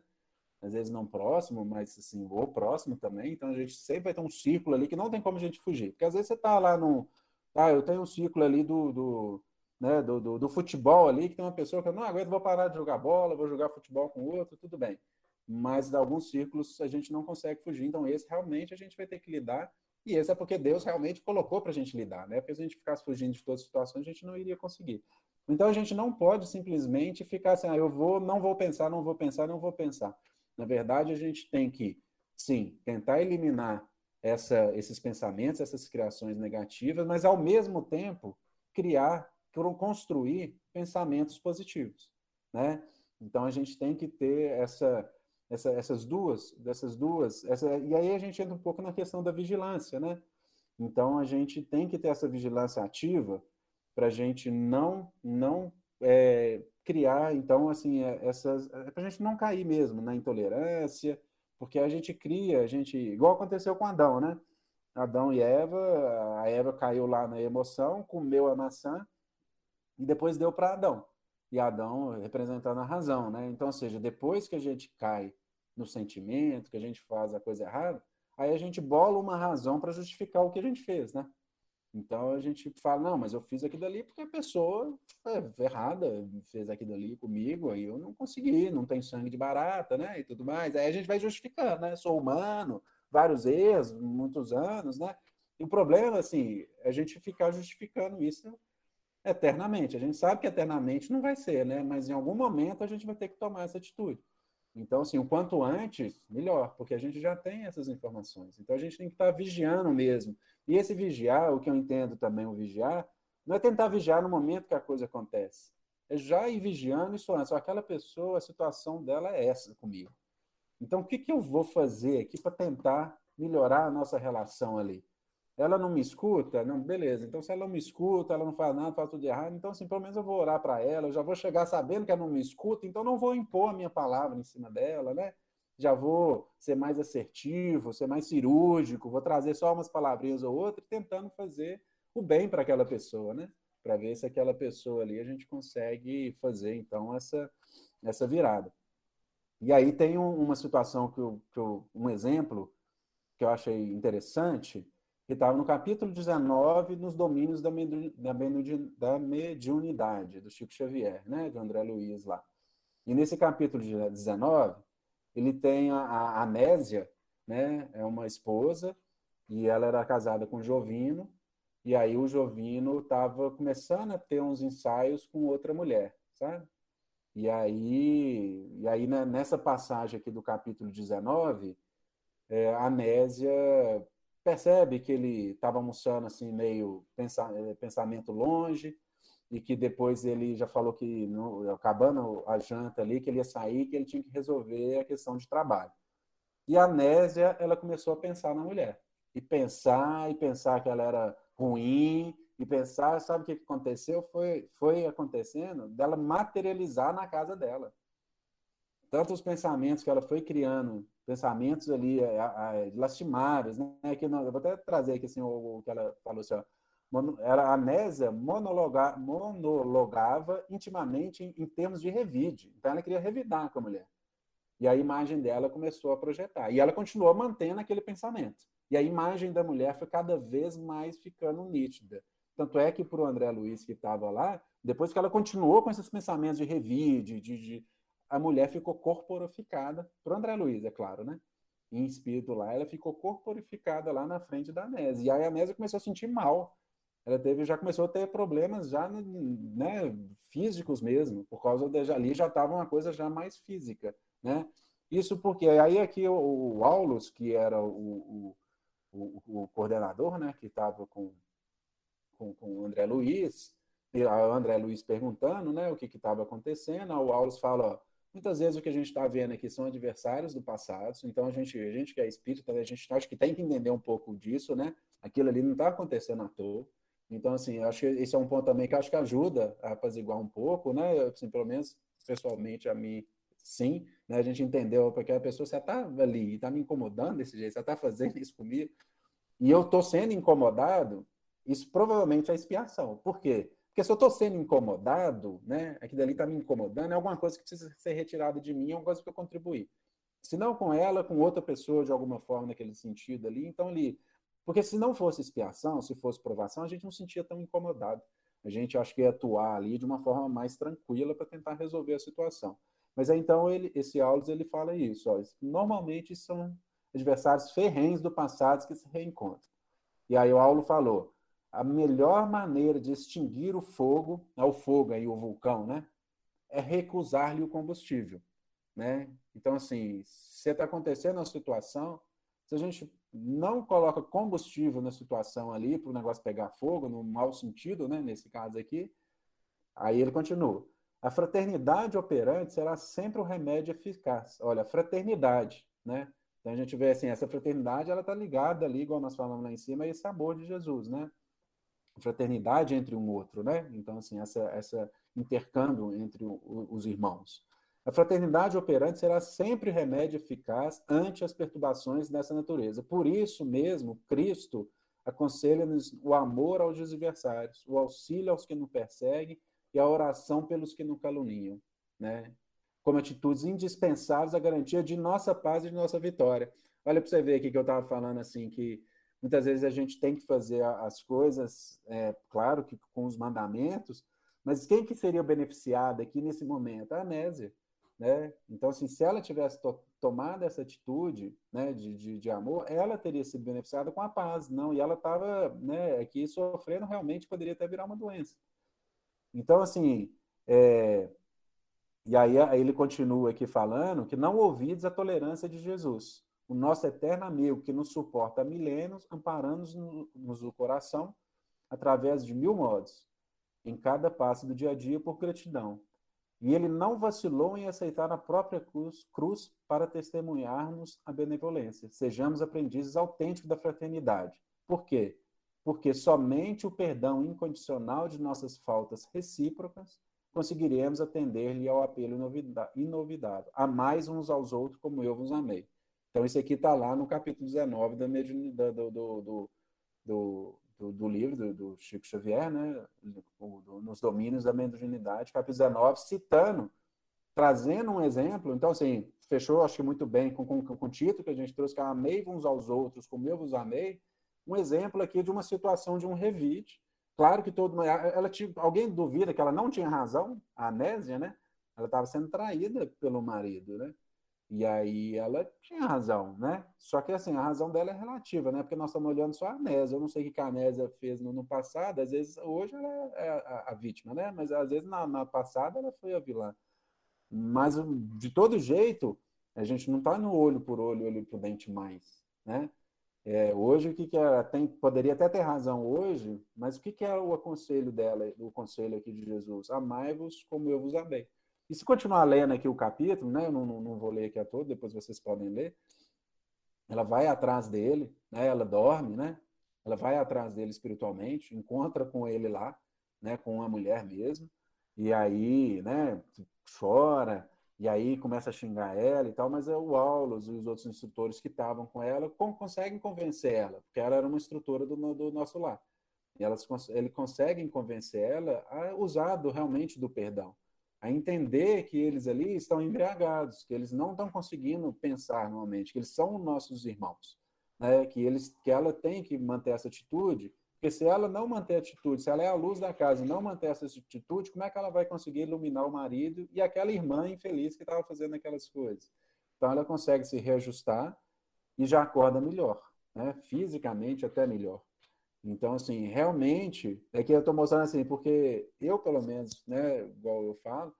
Às vezes não próximo, mas assim, ou próximo também. Então a gente sempre vai ter um círculo ali que não tem como a gente fugir. Porque às vezes você tá lá no. Ah, eu tenho um círculo ali do, do, né, do, do, do futebol ali, que tem uma pessoa que eu não aguento, vou parar de jogar bola, vou jogar futebol com outro, tudo bem. Mas de alguns círculos a gente não consegue fugir. Então, esse realmente a gente vai ter que lidar e esse é porque Deus realmente colocou para a gente lidar, né? Porque se a gente ficasse fugindo de todas as situações, a gente não iria conseguir. Então a gente não pode simplesmente ficar assim, ah, eu vou, não vou pensar, não vou pensar, não vou pensar. Na verdade, a gente tem que, sim, tentar eliminar essa, esses pensamentos, essas criações negativas, mas ao mesmo tempo criar, construir pensamentos positivos, né? Então a gente tem que ter essa essa, essas duas, dessas duas, essa, e aí a gente entra um pouco na questão da vigilância, né? Então a gente tem que ter essa vigilância ativa para a gente não não é, criar, então assim é, essas, é, para a gente não cair mesmo na intolerância, porque a gente cria, a gente igual aconteceu com Adão, né? Adão e Eva, a Eva caiu lá na emoção, comeu a maçã e depois deu para Adão e Adão representando a razão, né? Então, ou seja, depois que a gente cai no sentimento, que a gente faz a coisa errada, aí a gente bola uma razão para justificar o que a gente fez, né? Então a gente fala, não, mas eu fiz aquilo ali porque a pessoa é errada, fez aquilo ali comigo, aí eu não consegui, não tem sangue de barata, né? E tudo mais. Aí a gente vai justificando, né? Sou humano, vários erros, muitos anos, né? E o problema, assim, é a gente ficar justificando isso eternamente. A gente sabe que eternamente não vai ser, né? Mas em algum momento a gente vai ter que tomar essa atitude. Então, assim, o quanto antes, melhor, porque a gente já tem essas informações. Então, a gente tem que estar vigiando mesmo. E esse vigiar, o que eu entendo também, o vigiar, não é tentar vigiar no momento que a coisa acontece. É já ir vigiando isso antes. Aquela pessoa, a situação dela é essa comigo. Então, o que, que eu vou fazer aqui para tentar melhorar a nossa relação ali? Ela não me escuta? Não, beleza. Então, se ela não me escuta, ela não faz nada, faz tudo errado, então, assim, pelo menos eu vou orar para ela, eu já vou chegar sabendo que ela não me escuta, então não vou impor a minha palavra em cima dela, né? Já vou ser mais assertivo, ser mais cirúrgico, vou trazer só umas palavrinhas ou outras, tentando fazer o bem para aquela pessoa, né? Para ver se aquela pessoa ali a gente consegue fazer, então, essa, essa virada. E aí tem um, uma situação que eu, que eu, um exemplo que eu achei interessante, que estava no capítulo 19, nos domínios da, da mediunidade, do Chico Xavier, né, de André Luiz lá. E nesse capítulo 19, ele tem a, a Anésia, né, é uma esposa, e ela era casada com Jovino, e aí o Jovino estava começando a ter uns ensaios com outra mulher, sabe? E aí, e aí né, nessa passagem aqui do capítulo 19, é, a Anésia percebe que ele estava almoçando assim meio é, pensamento longe e que depois ele já falou que no, acabando a janta ali que ele ia sair que ele tinha que resolver a questão de trabalho. E a Nésia ela começou a pensar na mulher e pensar e pensar que ela era ruim e pensar sabe o que aconteceu? Foi foi acontecendo dela materializar na casa dela. Tanto os pensamentos que ela foi criando pensamentos ali é, é, lastimários, né? Que não, eu vou até trazer aqui assim, o, o que ela falou assim, ó, era a Nésia monologa, monologava intimamente em, em, termos de revide. Então ela queria revidar com a mulher. E a imagem dela começou a projetar. E ela continuou mantendo aquele pensamento. E a imagem da mulher foi cada vez mais ficando nítida. Tanto é que para o André Luiz, que estava lá, depois que ela continuou com esses pensamentos de revide, de, de, a mulher ficou corporificada, para André Luiz, é claro, né? Em espírito lá, ela ficou corporificada lá na frente da Nésia. E aí a Nésia começou a sentir mal. Ela teve, já começou a ter problemas já né, físicos mesmo, por causa de ali já estava uma coisa já mais física, né? Isso porque aí aqui o, o Aulus, que era o, o, o, coordenador, né, que estava com, com, com o André Luiz, e o André Luiz perguntando, né, o que estava acontecendo, o Aulus fala, Muitas vezes o que a gente está vendo aqui são adversários do passado, então a gente, a gente que é espírita, a gente acha que tem que entender um pouco disso, né? Aquilo ali não está acontecendo à toa. Então, assim, acho que esse é um ponto também que acho que ajuda a apaziguar um pouco, né? Assim, pelo menos, pessoalmente, a mim, sim, né? A gente entendeu, porque a pessoa, você está ali e está me incomodando desse jeito, você está fazendo isso comigo, e eu estou sendo incomodado, isso provavelmente é expiação. Por quê? Porque se eu estou sendo incomodado, né, aquilo ali está me incomodando, é alguma coisa que precisa ser retirada de mim, é uma coisa que eu contribuí. Se não com ela, com outra pessoa de alguma forma naquele sentido ali, então ali. Porque se não fosse expiação, se fosse provação, a gente não sentia tão incomodado. A gente acho que ia atuar ali de uma forma mais tranquila para tentar resolver a situação. Mas aí, então ele, esse Aulus ele fala isso. Ó, normalmente são adversários ferrenhos do passado que se reencontram. E aí o Aulo falou: a melhor maneira de extinguir o fogo, é o fogo aí, o vulcão, né? É recusar-lhe o combustível, né? Então, assim, se está acontecendo uma situação, se a gente não coloca combustível na situação ali para o negócio pegar fogo, no mau sentido, né? Nesse caso aqui, aí ele continua. A fraternidade operante será sempre o remédio eficaz. Olha, fraternidade, né? Então a gente vê assim, essa fraternidade, ela está ligada ali, igual nós falamos lá em cima, a esse amor de Jesus, né? Fraternidade entre um outro, né? Então, assim, essa, essa intercâmbio entre o, os irmãos. A fraternidade operante será sempre remédio eficaz ante as perturbações dessa natureza. Por isso mesmo, Cristo aconselha-nos o amor aos adversários, o auxílio aos que nos perseguem e a oração pelos que nos caluniam, né? Como atitudes indispensáveis à garantia de nossa paz e de nossa vitória. Olha para você ver aqui que eu estava falando assim que Muitas vezes a gente tem que fazer as coisas, é, claro que com os mandamentos, mas quem que seria beneficiado aqui nesse momento? A Anésia. Né? Então, assim, se ela tivesse to tomado essa atitude né, de, de, de, amor, ela teria sido beneficiada com a paz, não, e ela estava né, aqui sofrendo, realmente poderia até virar uma doença. Então, assim, é... e aí, aí ele continua aqui falando que não ouvides a tolerância de Jesus o nosso eterno amigo que nos suporta há milênios, amparando-nos no coração através de mil modos, em cada passo do dia a dia por gratidão. E ele não vacilou em aceitar a própria cruz, cruz para testemunhar-nos a benevolência. Sejamos aprendizes autênticos da fraternidade. Por quê? porque somente o perdão incondicional de nossas faltas recíprocas conseguiremos atender-lhe ao apelo inovidável. Amais uns aos outros como eu vos amei. Então, isso aqui está lá no capítulo 19 da do, do, do, do, do livro do, Chico Xavier, né? nos domínios da mediunidade, capítulo 19, citando, trazendo um exemplo. Então, assim, fechou, acho que muito bem com, com, com o título que a gente trouxe, que é Amei uns aos outros como eu vos amei. Um exemplo aqui de uma situação de um revide, Claro que todo ela tinha, alguém duvida que ela não tinha razão, a Anésia, né? Ela estava sendo traída pelo marido, né? E aí ela tinha razão, né? Só que assim, a razão dela é relativa, né? Porque nós estamos olhando só a Anésia. Eu não sei o que a Anésia fez no, no passado, às vezes hoje ela é a, a, vítima, né? Mas às vezes na, na passada ela foi a vilã. Mas de todo jeito, a gente não está no olho por olho, olho por dente mais, né? É, hoje, o que, que é, tem, poderia até ter razão hoje, mas o que, que é o aconselho dela, o conselho aqui de Jesus? Amai-vos como eu vos amei. E se continuar lendo aqui o capítulo, né, eu não, não, não vou ler aqui a todo, depois vocês podem ler, ela vai atrás dele, né, ela dorme, né, ela vai atrás dele espiritualmente, encontra com ele lá, né, com a mulher mesmo, e aí, né, chora, e aí começa a xingar ela e tal, mas é o Aulos e os outros instrutores que estavam com ela conseguem convencer ela, porque ela era uma instrutora do, do nosso lar. E elas, ele conseguem convencer ela a usar do, realmente do perdão, a entender que eles ali estão embriagados, que eles não estão conseguindo pensar normalmente, que eles são nossos irmãos, né? que, eles, que ela tem que manter essa atitude porque se ela não manter atitude, se ela é a luz da casa e não manter essa atitude, como é que ela vai conseguir iluminar o marido e aquela irmã infeliz que estava fazendo aquelas coisas? Então ela consegue se reajustar e já acorda melhor, né? fisicamente até melhor. Então, assim, realmente, é que eu estou mostrando assim, porque eu, pelo menos, né, igual eu falo,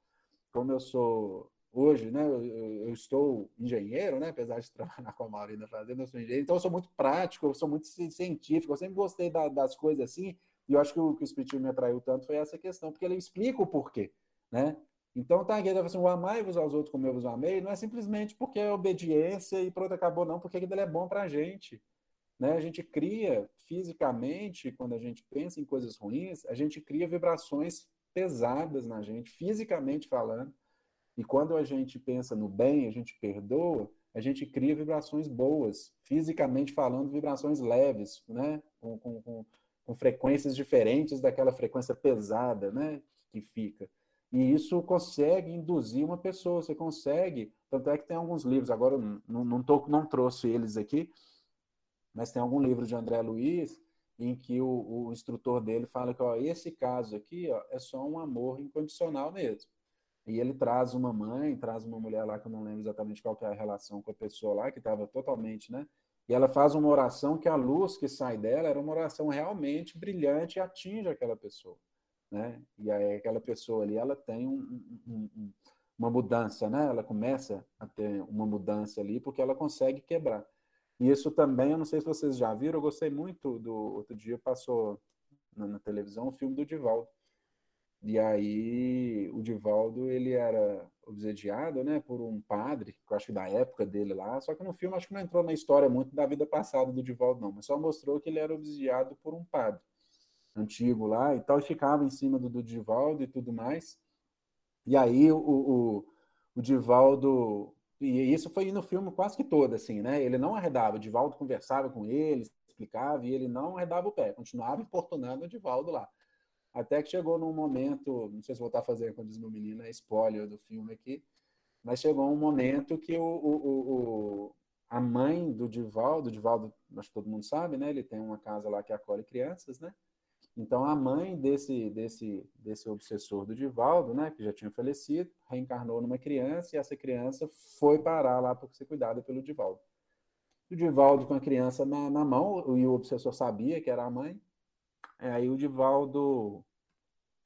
como eu sou hoje, né, eu, eu, estou engenheiro, né, apesar de trabalhar com a maioria da eu sou engenheiro, então eu sou muito prático, eu sou muito científico, eu sempre gostei da, das coisas assim, e eu acho que o que o Espiritismo me atraiu tanto foi essa questão, porque ele explica o porquê, né? Então, tá aqui, ele assim, o amai-vos aos outros como eu vos amei, não é simplesmente porque é obediência e pronto, acabou, não, porque ele é bom para a gente. Né? A gente cria fisicamente, quando a gente pensa em coisas ruins, a gente cria vibrações pesadas na gente, fisicamente falando, e quando a gente pensa no bem, a gente perdoa, a gente cria vibrações boas, fisicamente falando, vibrações leves, né? Com, com, com, frequências diferentes daquela frequência pesada, né? Que fica. E isso consegue induzir uma pessoa, você consegue. Tanto é que tem alguns livros, agora não, não, tô, não trouxe eles aqui, mas tem algum livro de André Luiz em que o, o instrutor dele fala que ó, esse caso aqui ó, é só um amor incondicional mesmo. E ele traz uma mãe, traz uma mulher lá que eu não lembro exatamente qual é a relação com a pessoa lá, que estava totalmente, né? E ela faz uma oração que a luz que sai dela era uma oração realmente brilhante e atinge aquela pessoa, né? E aí aquela pessoa ali, ela tem um, um, um, uma mudança, né? Ela começa a ter uma mudança ali porque ela consegue quebrar. E isso também, eu não sei se vocês já viram, eu gostei muito do outro dia passou na, na televisão o filme do Divaldo e aí o Divaldo, ele era obsediado, né, por um padre, que eu acho que da época dele lá, só que no filme acho que não entrou na história muito da vida passada do Divaldo não, mas só mostrou que ele era obsediado por um padre antigo lá e tal, e ficava em cima do, do Divaldo e tudo mais. E aí o, o, o Divaldo, e isso foi no filme quase que todo, assim, né, ele não arredava, o Divaldo conversava com ele, explicava, e ele não arredava o pé, continuava importunando o Divaldo lá. Até que chegou num momento, não sei se vou estar fazendo, quando diz meu menino, é spoiler do filme aqui, mas chegou um momento que o, o, o, a mãe do Divaldo, Divaldo, acho que todo mundo sabe, né? Ele tem uma casa lá que acolhe crianças, né? Então a mãe desse, desse, desse obsessor do Divaldo, né, que já tinha falecido, reencarnou numa criança e essa criança foi parar lá para ser cuidada pelo Divaldo. O Divaldo com a criança na, na mão, e o obsessor sabia que era a mãe, é, aí o Divaldo.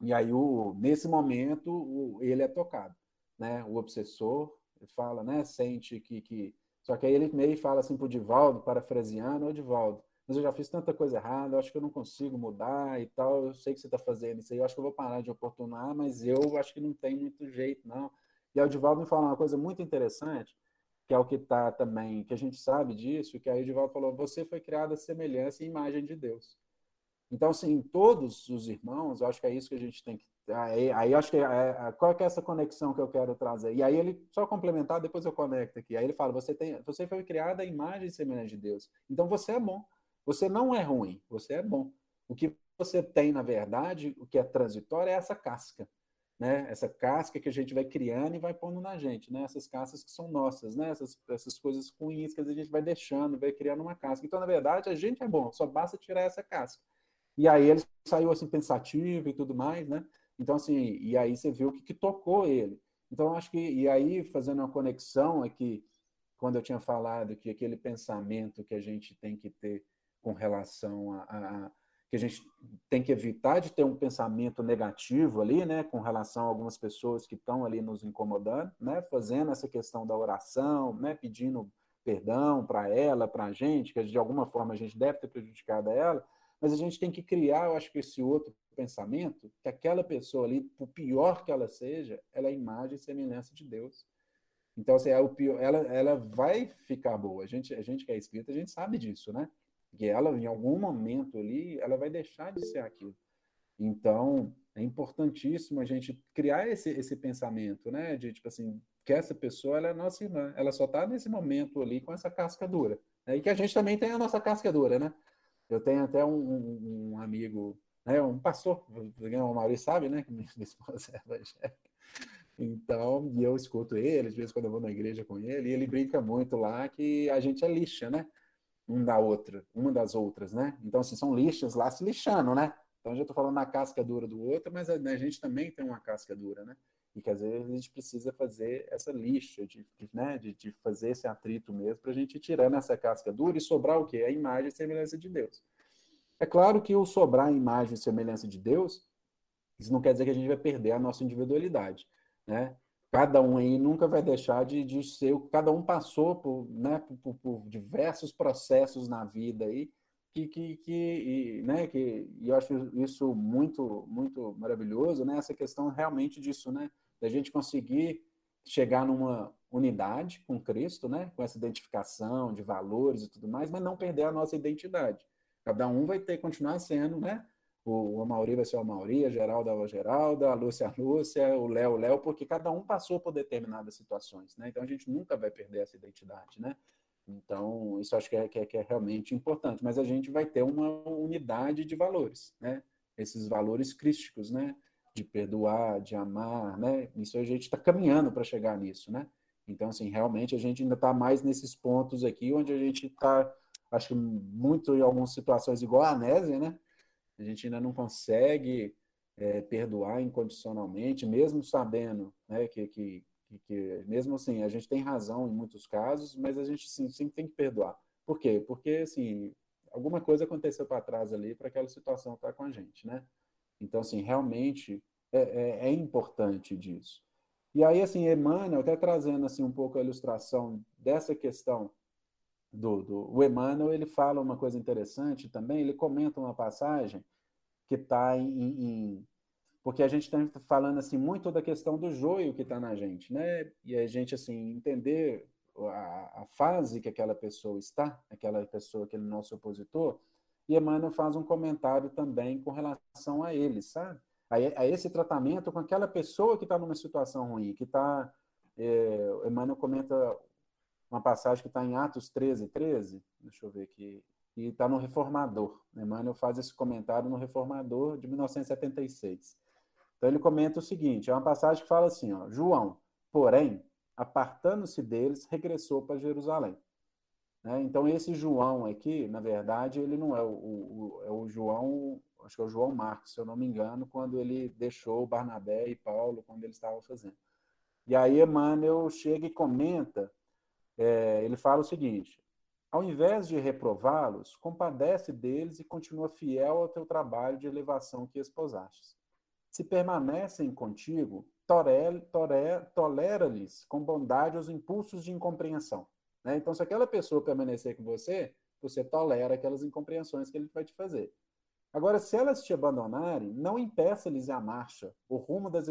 E aí, o, nesse momento, o, ele é tocado. Né? O obsessor fala, né? Sente que, que. Só que aí ele meio fala assim para o Divaldo, parafraseando: Ô Divaldo, mas eu já fiz tanta coisa errada, eu acho que eu não consigo mudar e tal. Eu sei que você está fazendo isso aí, eu acho que eu vou parar de oportunar, mas eu acho que não tem muito jeito, não. E o Divaldo me fala uma coisa muito interessante, que é o que está também, que a gente sabe disso, que aí o Divaldo falou: você foi criado a semelhança e imagem de Deus. Então, assim, todos os irmãos, eu acho que é isso que a gente tem que. Aí, aí acho que é, é, qual é, que é essa conexão que eu quero trazer? E aí ele, só complementar, depois eu conecto aqui. Aí ele fala: você, tem, você foi criada à imagem e semelhança de Deus. Então você é bom. Você não é ruim, você é bom. O que você tem, na verdade, o que é transitório é essa casca né? Essa casca que a gente vai criando e vai pondo na gente, né? Essas cascas que são nossas, né? Essas, essas coisas ruins que a gente vai deixando, vai criando uma casca. Então, na verdade, a gente é bom, só basta tirar essa casca. E aí ele saiu assim pensativo e tudo mais, né? Então, assim, e aí você viu o que, que tocou ele. Então, acho que, e aí, fazendo uma conexão aqui, quando eu tinha falado que aquele pensamento que a gente tem que ter com relação a, a, que a gente tem que evitar de ter um pensamento negativo ali, né, com relação a algumas pessoas que estão ali nos incomodando, né, fazendo essa questão da oração, né, pedindo perdão para ela, para a gente, que de alguma forma a gente deve ter prejudicado ela, mas a gente tem que criar, eu acho que esse outro pensamento, que aquela pessoa ali, por pior que ela seja, ela é imagem e semelhança de Deus. Então, assim, é o pior, ela, ela vai ficar boa. A gente, a gente que é espírita, a gente sabe disso, né? Que ela, em algum momento ali, ela vai deixar de ser aquilo. Então, é importantíssimo a gente criar esse, esse pensamento, né? De, tipo assim, que essa pessoa, ela é nossa irmã, ela só está nesse momento ali com essa casca dura. Né? E que a gente também tem a nossa casca dura, né? Eu tenho até um, um, amigo, né? um pastor, o Maurício sabe, né? Que minha esposa é evangélica. Então, e eu escuto ele, às vezes quando eu vou na igreja com ele, e ele brinca muito lá que a gente é lixa, né? Um da outra, uma das outras, né? Então, assim, são lixas lá se lixando, né? Então, já estou falando na casca dura do outro, mas a, a, gente também tem uma casca dura, né? E que às vezes a gente precisa fazer essa lixa, de, de né? de, de fazer esse atrito mesmo, para a gente ir tirando essa casca dura e sobrar o quê? A imagem e semelhança de Deus. É claro que o sobrar a imagem e semelhança de Deus, isso não quer dizer que a gente vai perder a nossa individualidade, né? Cada um aí nunca vai deixar de, de ser o que cada um passou por, né, por, por, diversos processos na vida aí que, que, que, e, né, que e eu acho isso muito muito maravilhoso né essa questão realmente disso né da gente conseguir chegar numa unidade com Cristo né com essa identificação de valores e tudo mais mas não perder a nossa identidade. Cada um vai ter continuar sendo né o, Mauri vai ser o Mauri, a Geralda é a Geralda, a Lúcia a Lúcia, o Léo o Léo, porque cada um passou por determinadas situações, né? Então a gente nunca vai perder essa identidade, né? Então, isso acho que é, que é, que é realmente importante, mas a gente vai ter uma unidade de valores, né? Esses valores crísticos, né? De perdoar, de amar, né? Isso a gente está caminhando para chegar nisso, né? Então, assim, realmente a gente ainda está mais nesses pontos aqui, onde a gente está, acho muito em algumas situações igual a Nésia, né? A gente ainda não consegue é, perdoar incondicionalmente, mesmo sabendo né, que, que, que, mesmo assim, a gente tem razão em muitos casos, mas a gente sim, sim tem que perdoar. Por quê? Porque, assim, alguma coisa aconteceu para trás ali para aquela situação estar tá com a gente, né? Então, assim, realmente é, é, é, importante disso. E aí, assim, Emmanuel, até trazendo assim um pouco a ilustração dessa questão do, do o Emmanuel, ele fala uma coisa interessante também, ele comenta uma passagem que está em, em, Porque a gente está falando assim muito da questão do joio que está na gente, né? E a gente, assim, entender a, a, fase que aquela pessoa está, aquela pessoa, aquele nosso opositor, e Emmanuel faz um comentário também com relação a ele, sabe? A, a esse tratamento com aquela pessoa que está numa situação ruim, que está... É, Emmanuel comenta uma passagem que está em Atos 13, 13, deixa eu ver aqui, e está no Reformador. Emmanuel faz esse comentário no Reformador de 1976. Então ele comenta o seguinte: é uma passagem que fala assim, ó, João, porém, apartando-se deles, regressou para Jerusalém. Né? Então esse João aqui, na verdade, ele não é o, o, é o João, acho que é o João Marcos, se eu não me engano, quando ele deixou Barnabé e Paulo, quando eles estavam fazendo. E aí Emmanuel chega e comenta é, ele fala o seguinte: ao invés de reprová-los, compadece deles e continua fiel ao teu trabalho de elevação que esposaste. Se permanecem contigo, tolera-lhes com bondade os impulsos de incompreensão. Né? Então, se aquela pessoa permanecer com você, você tolera aquelas incompreensões que ele vai te fazer. Agora, se elas te abandonarem, não impeça-lhes a marcha, o rumo das,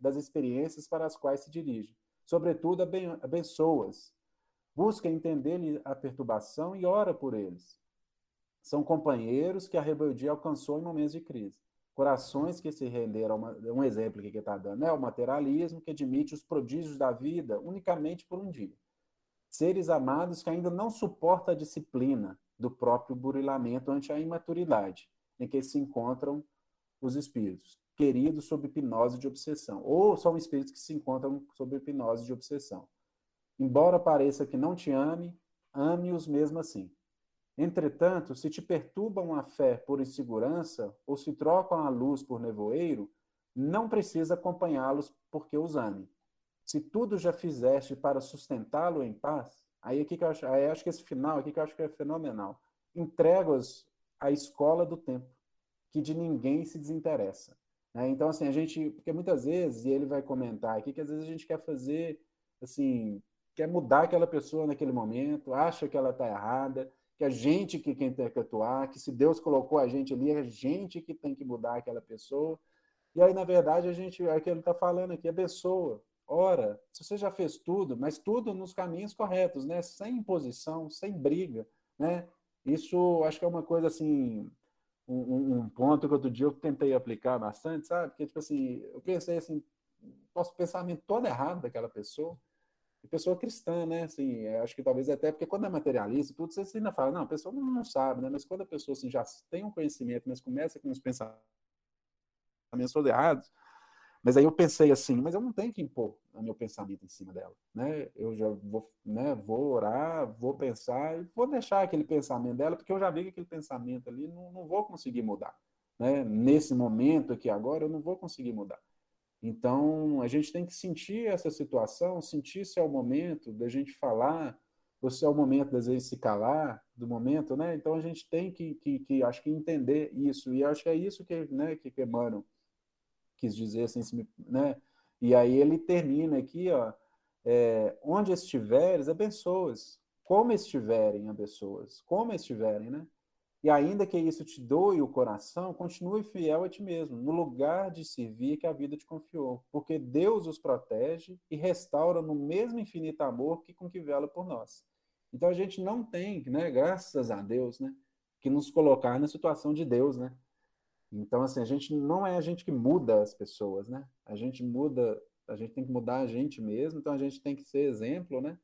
das experiências para as quais se dirigem. Sobretudo, abençoas, Busca entender-lhe a perturbação e ora por eles. são companheiros que a rebeldia alcançou em momentos de crise. Corações que se renderam, um exemplo que está dando, é o materialismo que admite os prodígios da vida unicamente por um dia. Seres amados que ainda não suportam a disciplina do próprio burilamento ante a imaturidade em que se encontram os espíritos, queridos sob hipnose de obsessão, ou são espíritos que se encontram sob hipnose de obsessão. Embora pareça que não te ame, ame-os mesmo assim. Entretanto, se te perturbam a fé por insegurança ou se trocam a luz por nevoeiro, não precisa acompanhá-los porque os ame. Se tudo já fizeste para sustentá-lo em paz, aí aqui que eu acho, aí acho que esse final aqui que eu acho que é fenomenal. Entrega-os à escola do tempo, que de ninguém se desinteressa. Né? Então, assim, a gente, porque muitas vezes, e ele vai comentar aqui, que às vezes a gente quer fazer, assim, quer mudar aquela pessoa naquele momento, acha que ela está errada, que a gente que, tem que atuar, que se Deus colocou a gente ali, é a gente que tem que mudar aquela pessoa. E aí, na verdade, a gente, é o que ele está falando aqui, abençoa, ora, se você já fez tudo, mas tudo nos caminhos corretos, né? Sem imposição, sem briga, né? Isso acho que é uma coisa assim, um, um ponto que outro dia eu tentei aplicar bastante, sabe? Porque, tipo assim, eu pensei assim, posso pensamento todo errado daquela pessoa, pessoa cristã, né? Assim, acho que talvez até porque quando é materialista, tudo você ainda fala, não, a pessoa não, sabe, né? Mas quando a pessoa assim, já tem um conhecimento, mas começa com os pensamentos todos errados, mas aí eu pensei assim, mas eu não tenho que impor o meu pensamento em cima dela, né? Eu já vou, né, vou orar, vou pensar e vou deixar aquele pensamento dela, porque eu já vi que aquele pensamento ali não, não vou conseguir mudar, né? Nesse momento aqui agora, eu não vou conseguir mudar. Então, a gente tem que sentir essa situação, sentir se é o momento da gente falar, ou se é o momento, às vezes, se calar do momento, né? Então, a gente tem que, que, que acho que entender isso, e acho que é isso que, né, que Emmanuel quis dizer, assim, né? E aí ele termina aqui, ó, é, onde estiveres, abençoas, como estiverem, abençoas, como estiverem, né? E ainda que isso te doe o coração, continue fiel a ti mesmo, no lugar de servir que a vida te confiou, porque Deus os protege e restaura no mesmo infinito amor que com que vela por nós. Então a gente não tem, né, graças a Deus, né, que nos colocar na situação de Deus, né? Então assim, a gente não é a gente que muda as pessoas, né? A gente muda, a gente tem que mudar a gente mesmo, então a gente tem que ser exemplo, né?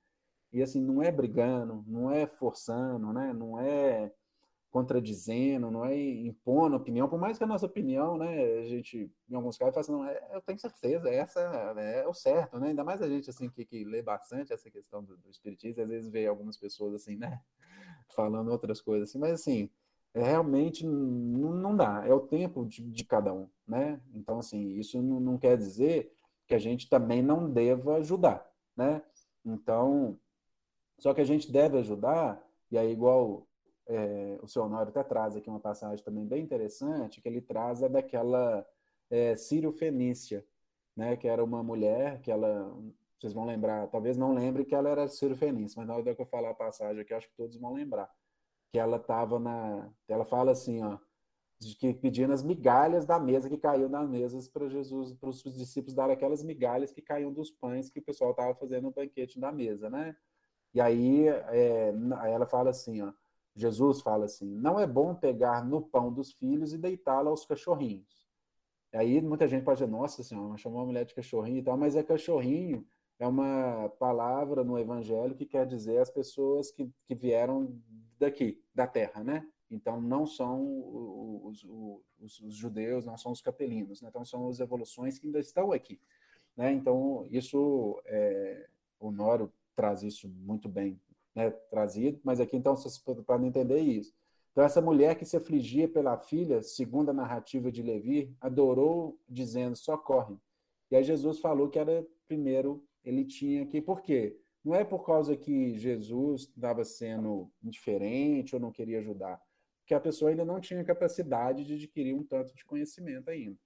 E assim, não é brigando, não é forçando, né? Não é contradizendo, não é? Impondo opinião, por mais que a nossa opinião, né, a gente, em alguns casos, fala assim, não, é, eu tenho certeza, essa é o certo, né, ainda mais a gente, assim, que, que lê bastante essa questão do, do espiritismo, às vezes vê algumas pessoas, assim, né, falando outras coisas, assim, mas, assim, é, realmente não, não dá, é o tempo de, de cada um, né, então, assim, isso não, não quer dizer que a gente também não deva ajudar, né, então, só que a gente deve ajudar, e aí, igual é, o seu Honório até traz aqui uma passagem também bem interessante, que ele traz a daquela é, Fenícia, né, que era uma mulher que ela, vocês vão lembrar, talvez não lembre que ela era Sírio Fenícia, mas na hora que eu falar a passagem aqui, acho que todos vão lembrar, que ela estava na, ela fala assim, ó, de que pedindo as migalhas da mesa que caiu nas mesas para Jesus, para os discípulos dar aquelas migalhas que caíam dos pães que o pessoal estava fazendo no banquete da mesa, né? E aí é, ela fala assim, ó, Jesus fala assim: não é bom pegar no pão dos filhos e deitá-lo aos cachorrinhos. E aí muita gente pode dizer, nossa senhora, chamou uma mulher de cachorrinho e tal, mas é cachorrinho, é uma palavra no evangelho que quer dizer as pessoas que, que vieram daqui, da terra, né? Então não são os, os, os judeus, não são os capelinos, né? então são as evoluções que ainda estão aqui. Né? Então isso, é, o Noro traz isso muito bem né, trazido, mas aqui então podem entender isso. Então, essa mulher que se afligia pela filha, segundo a narrativa de Levi, adorou, dizendo: socorre. E aí Jesus falou que era primeiro, ele tinha que. Por quê? Não é por causa que Jesus estava sendo indiferente ou não queria ajudar, porque a pessoa ainda não tinha capacidade de adquirir um tanto de conhecimento ainda.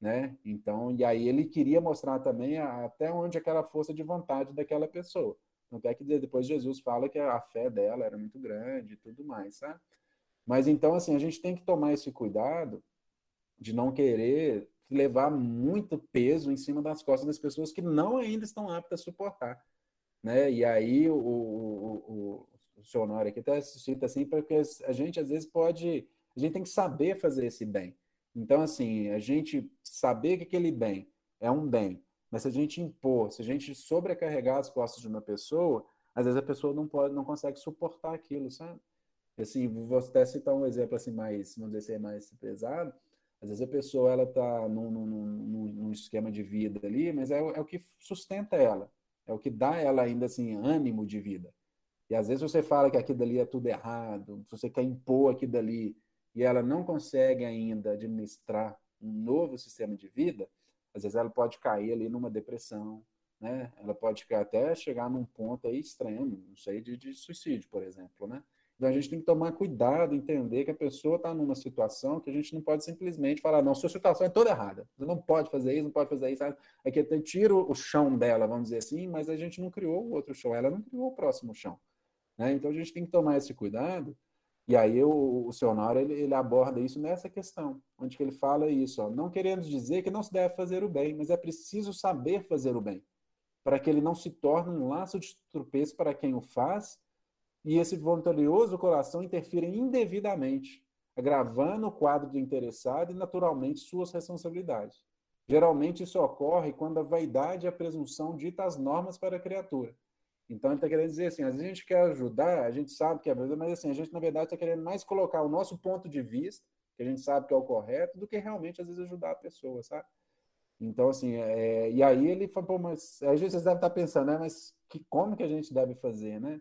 Né? Então, e aí ele queria mostrar também até onde aquela força de vontade daquela pessoa. Tanto é que depois Jesus fala que a fé dela era muito grande e tudo mais, sabe? Mas então, assim, a gente tem que tomar esse cuidado de não querer levar muito peso em cima das costas das pessoas que não ainda estão aptas a suportar. Né? E aí o, o, o, o aqui até cita assim, porque a gente às vezes pode, a gente tem que saber fazer esse bem. Então, assim, a gente saber que aquele bem é um bem, mas se a gente impor, se a gente sobrecarregar as costas de uma pessoa, às vezes a pessoa não pode, não consegue suportar aquilo, sabe? Assim, vou até citar um exemplo assim mais, vamos dizer assim, mais pesado. Às vezes a pessoa ela está num, num, num, num, esquema de vida ali, mas é, é o que sustenta ela, é o que dá ela ainda assim ânimo de vida. E às vezes você fala que aquilo dali é tudo errado, se você quer impor aquilo dali e ela não consegue ainda administrar um novo sistema de vida, às vezes ela pode cair ali numa depressão, né? Ela pode até chegar num ponto aí extremo, não sei, de, de suicídio, por exemplo, né? Então a gente tem que tomar cuidado, entender que a pessoa está numa situação que a gente não pode simplesmente falar, não, sua situação é toda errada, você não pode fazer isso, não pode fazer isso. Aqui é tira o chão dela, vamos dizer assim, mas a gente não criou o outro chão, ela não criou o próximo chão. Né? Então a gente tem que tomar esse cuidado. E aí o, o Nora, ele, ele, aborda isso nessa questão, onde que ele fala isso, ó, não queremos dizer que não se deve fazer o bem, mas é preciso saber fazer o bem, para que ele não se torne um laço de tropeço para quem o faz, e esse voluntarioso coração interfira indevidamente, agravando o quadro do interessado e, naturalmente, suas responsabilidades. Geralmente isso ocorre quando a vaidade e a presunção dita as normas para a criatura, então ele está querendo dizer assim, às vezes a gente quer ajudar, a gente sabe que é verdade, mas assim, a gente na verdade está querendo mais colocar o nosso ponto de vista, que a gente sabe que é o correto, do que realmente às vezes ajudar a pessoa, sabe? Então, assim, é, e aí ele falou, pô, mas às vezes vocês devem estar pensando, né? Mas que, como que a gente deve fazer, né?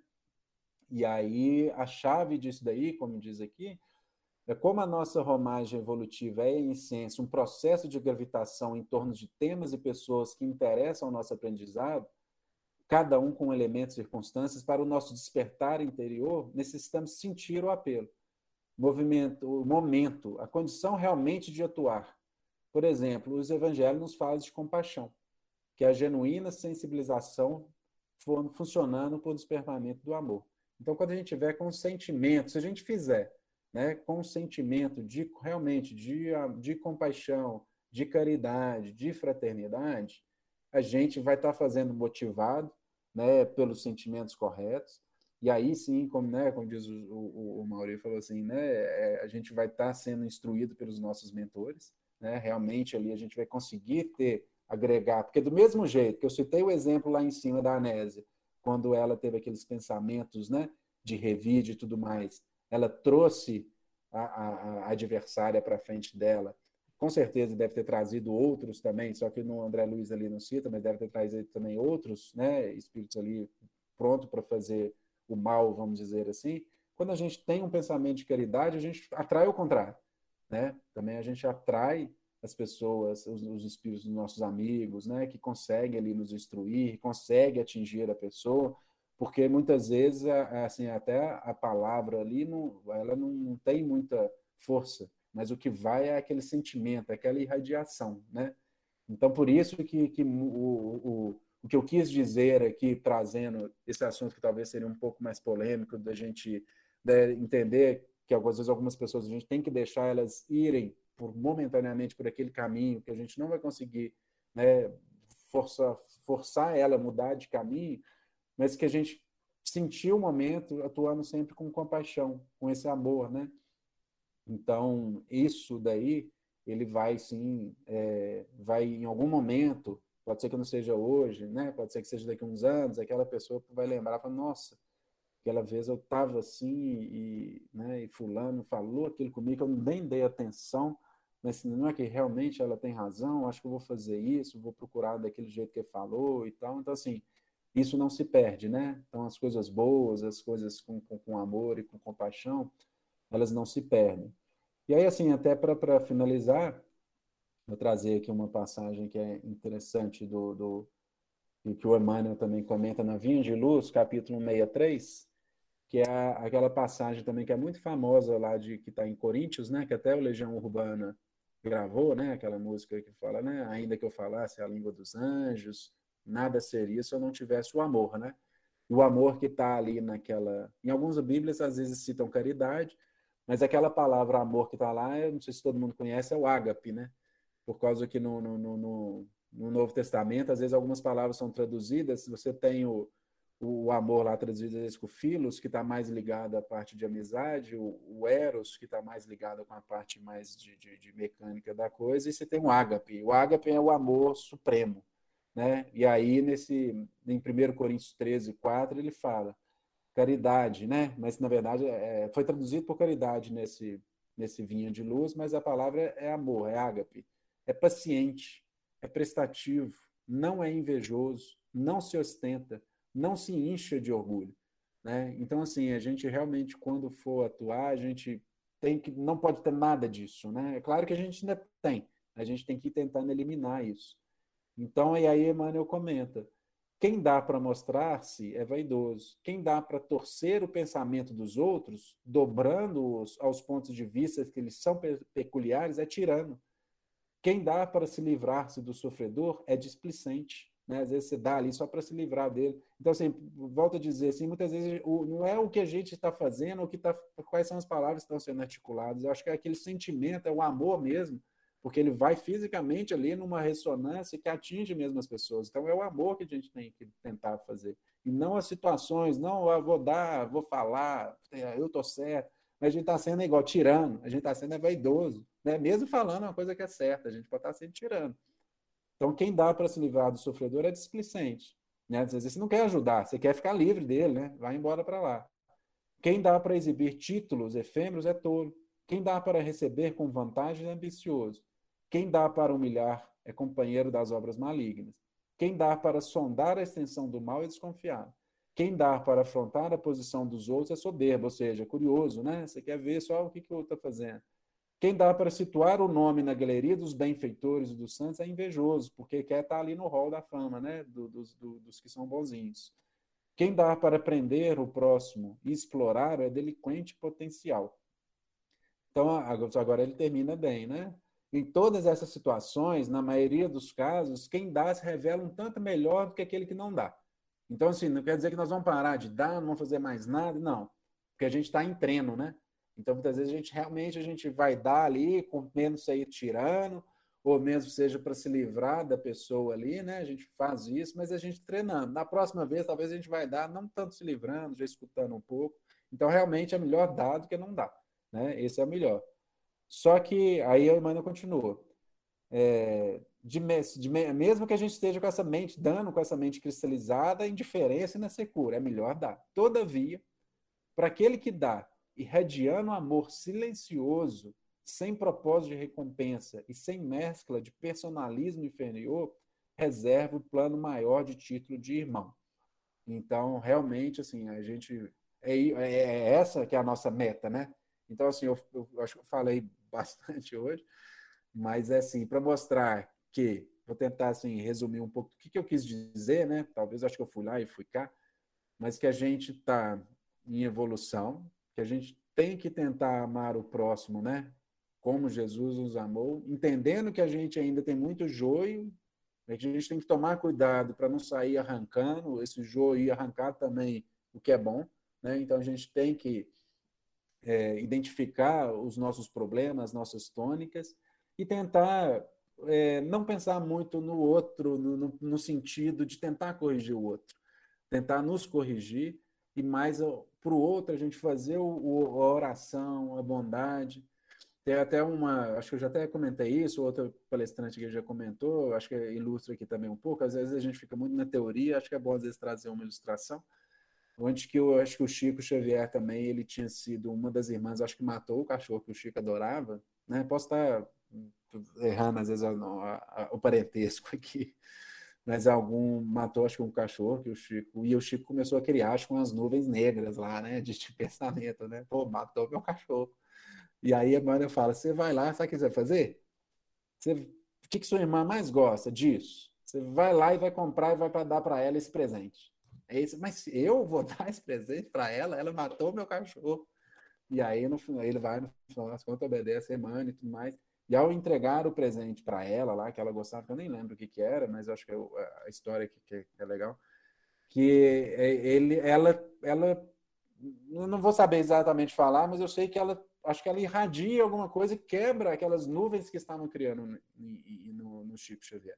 E aí a chave disso daí, como diz aqui, é como a nossa romagem evolutiva é, em essência, um processo de gravitação em torno de temas e pessoas que interessam ao nosso aprendizado, cada um com elementos e circunstâncias, para o nosso despertar interior, necessitamos sentir o apelo, movimento, o momento, a condição realmente de atuar. Por exemplo, os evangelhos nos falam de compaixão, que é a genuína sensibilização funcionando por despertamento do amor. Então, quando a gente tiver com sentimento, se a gente fizer né, com sentimento de realmente de, de compaixão, de caridade, de fraternidade, a gente vai estar fazendo motivado né, pelos sentimentos corretos. E aí sim, como, né, como diz o, o, o falou assim, né, é, a gente vai estar tá sendo instruído pelos nossos mentores, né, realmente ali a gente vai conseguir ter, agregar, porque do mesmo jeito que eu citei o exemplo lá em cima da Anésia, quando ela teve aqueles pensamentos, né, de revide e tudo mais, ela trouxe a, a, a adversária para frente dela, com certeza deve ter trazido outros também, só que no André Luiz ali não cita, mas deve ter trazido também outros né, espíritos ali pronto para fazer o mal, vamos dizer assim. Quando a gente tem um pensamento de caridade, a gente atrai o contrário. Né? Também a gente atrai as pessoas, os, os espíritos dos nossos amigos, né, que conseguem ali nos instruir, conseguem atingir a pessoa, porque muitas vezes, assim, até a palavra ali, não, ela não, não tem muita força mas o que vai é aquele sentimento, aquela irradiação, né? Então, por isso que, que o, o, o que eu quis dizer aqui, trazendo esse assunto que talvez seria um pouco mais polêmico, da gente né, entender que algumas vezes algumas pessoas a gente tem que deixar elas irem por momentaneamente por aquele caminho que a gente não vai conseguir né, forçar, forçar ela a mudar de caminho, mas que a gente sentir o momento atuando sempre com compaixão, com esse amor, né? Então, isso daí, ele vai sim, é, vai em algum momento, pode ser que não seja hoje, né? pode ser que seja daqui a uns anos, aquela pessoa vai lembrar, fala, nossa, aquela vez eu estava assim e, né, e fulano falou aquilo comigo, eu nem dei atenção, mas não é que realmente ela tem razão, acho que eu vou fazer isso, vou procurar daquele jeito que ele falou e tal. Então, assim, isso não se perde, né? Então, as coisas boas, as coisas com, com, com amor e com compaixão, elas não se perdem. E aí, assim, até para finalizar, vou trazer aqui uma passagem que é interessante do, do que o Emmanuel também comenta na Vinha de Luz, capítulo 63, que é aquela passagem também que é muito famosa lá de que está em Coríntios, né, que até o Legião Urbana gravou, né, aquela música que fala, né, ainda que eu falasse a língua dos anjos, nada seria se eu não tivesse o amor, né? E o amor que está ali naquela, em algumas Bíblias às vezes citam caridade, mas aquela palavra amor que está lá, eu não sei se todo mundo conhece, é o ágape, né? Por causa que no, no, no, no Novo Testamento, às vezes algumas palavras são traduzidas, você tem o, o amor lá traduzido às vezes com filos, que está mais ligado à parte de amizade, o, o eros, que está mais ligado com a parte mais de, de, de, mecânica da coisa, e você tem o ágape. O ágape é o amor supremo. Né? E aí, nesse, em 1 Coríntios 13, 4, ele fala caridade, né? mas na verdade é, foi traduzido por caridade nesse, nesse vinho de luz, mas a palavra é amor, é ágape. É paciente, é prestativo, não é invejoso, não se ostenta, não se incha de orgulho. Né? Então, assim, a gente realmente, quando for atuar, a gente tem que não pode ter nada disso. Né? É claro que a gente ainda tem, a gente tem que ir tentando eliminar isso. Então, e aí Emmanuel comenta, quem dá para mostrar-se é vaidoso. Quem dá para torcer o pensamento dos outros, dobrando-os aos pontos de vista que eles são peculiares, é tirano. Quem dá para se livrar-se do sofredor é displicente. Né? Às vezes você dá ali só para se livrar dele. Então, assim, volto a dizer, assim, muitas vezes o, não é o que a gente está fazendo, o que tá, quais são as palavras que estão sendo articuladas. Eu acho que é aquele sentimento, é o amor mesmo, porque ele vai fisicamente ali numa ressonância que atinge mesmo as pessoas. Então, é o amor que a gente tem que tentar fazer. E não as situações, não, eu ah, vou dar, vou falar, é, eu estou certo. Mas a gente está sendo igual tirando, a gente está sendo é vaidoso. Né? Mesmo falando uma coisa que é certa, a gente pode estar tá sendo tirando. Então, quem dá para se livrar do sofredor é displicente. Né? Às vezes você não quer ajudar, você quer ficar livre dele, né? vai embora para lá. Quem dá para exibir títulos efêmeros é tolo. Quem dá para receber com vantagem é ambicioso. Quem dá para humilhar é companheiro das obras malignas. Quem dá para sondar a extensão do mal é desconfiado. Quem dá para afrontar a posição dos outros é soberbo, ou seja, curioso, né? Você quer ver só o que, que o outro está fazendo. Quem dá para situar o nome na galeria dos benfeitores e dos santos é invejoso, porque quer estar tá ali no hall da fama, né? Do, dos, do, dos que são bonzinhos. Quem dá para prender o próximo e explorar é delinquente potencial. Então, agora ele termina bem, né? Em todas essas situações, na maioria dos casos, quem dá se revela um tanto melhor do que aquele que não dá. Então, assim, não quer dizer que nós vamos parar de dar, não vamos fazer mais nada, não. Porque a gente está em treino, né? Então, muitas vezes a gente realmente a gente vai dar ali, com menos sair tirando, ou mesmo seja para se livrar da pessoa ali, né? A gente faz isso, mas a gente treinando. Na próxima vez, talvez a gente vai dar, não tanto se livrando, já escutando um pouco. Então, realmente é melhor dar do que não dar, né? Esse é o melhor. Só que aí a Emmanuel continua. É, de, de, mesmo que a gente esteja com essa mente, dando com essa mente cristalizada, indiferença e na secura, é melhor dar. Todavia, para aquele que dá irradiando amor silencioso, sem propósito de recompensa e sem mescla de personalismo inferior, reserva o plano maior de título de irmão. Então, realmente, assim, a gente. É, é, é essa que é a nossa meta, né? Então, assim, eu, eu acho que eu falei bastante hoje, mas é assim, para mostrar que, vou tentar assim, resumir um pouco o que, que eu quis dizer, né? Talvez acho que eu fui lá e fui cá, mas que a gente está em evolução, que a gente tem que tentar amar o próximo, né? Como Jesus nos amou, entendendo que a gente ainda tem muito joio, a gente tem que tomar cuidado para não sair arrancando esse joio e arrancar também o que é bom, né? Então a gente tem que é, identificar os nossos problemas, nossas tônicas e tentar é, não pensar muito no outro, no, no, no, sentido de tentar corrigir o outro, tentar nos corrigir e mais para o outro a gente fazer o, o, a oração, a bondade. Tem até uma, acho que eu já até comentei isso, outro palestrante que já comentou, acho que ilustra aqui também um pouco. Às vezes a gente fica muito na teoria, acho que é bom às vezes trazer uma ilustração. Onde que eu acho que o Chico Xavier também, ele tinha sido uma das irmãs, acho que matou o cachorro que o Chico adorava, né? Posso estar errando às vezes a, a, o parentesco aqui, mas algum matou, acho que um cachorro que o Chico, e o Chico começou a criar, acho que umas nuvens negras lá, né, de, de pensamento, né, pô, matou meu cachorro. E aí a mãe fala, você vai lá, sabe o que você vai fazer? Você, o que, que sua irmã mais gosta disso? Você vai lá e vai comprar e vai para dar para ela esse presente. É isso, mas eu vou dar esse presente para ela, ela matou meu cachorro. E aí no ele vai, no final das contas, obedece a irmã e tudo mais. E ao entregar o presente para ela lá, que ela gostava, que eu nem lembro o que, que era, mas acho que é a história que, que é legal, que ele, ela, ela, não vou saber exatamente falar, mas eu sei que ela, acho que ela irradia alguma coisa e quebra aquelas nuvens que estavam criando no, no, no Chico Xavier.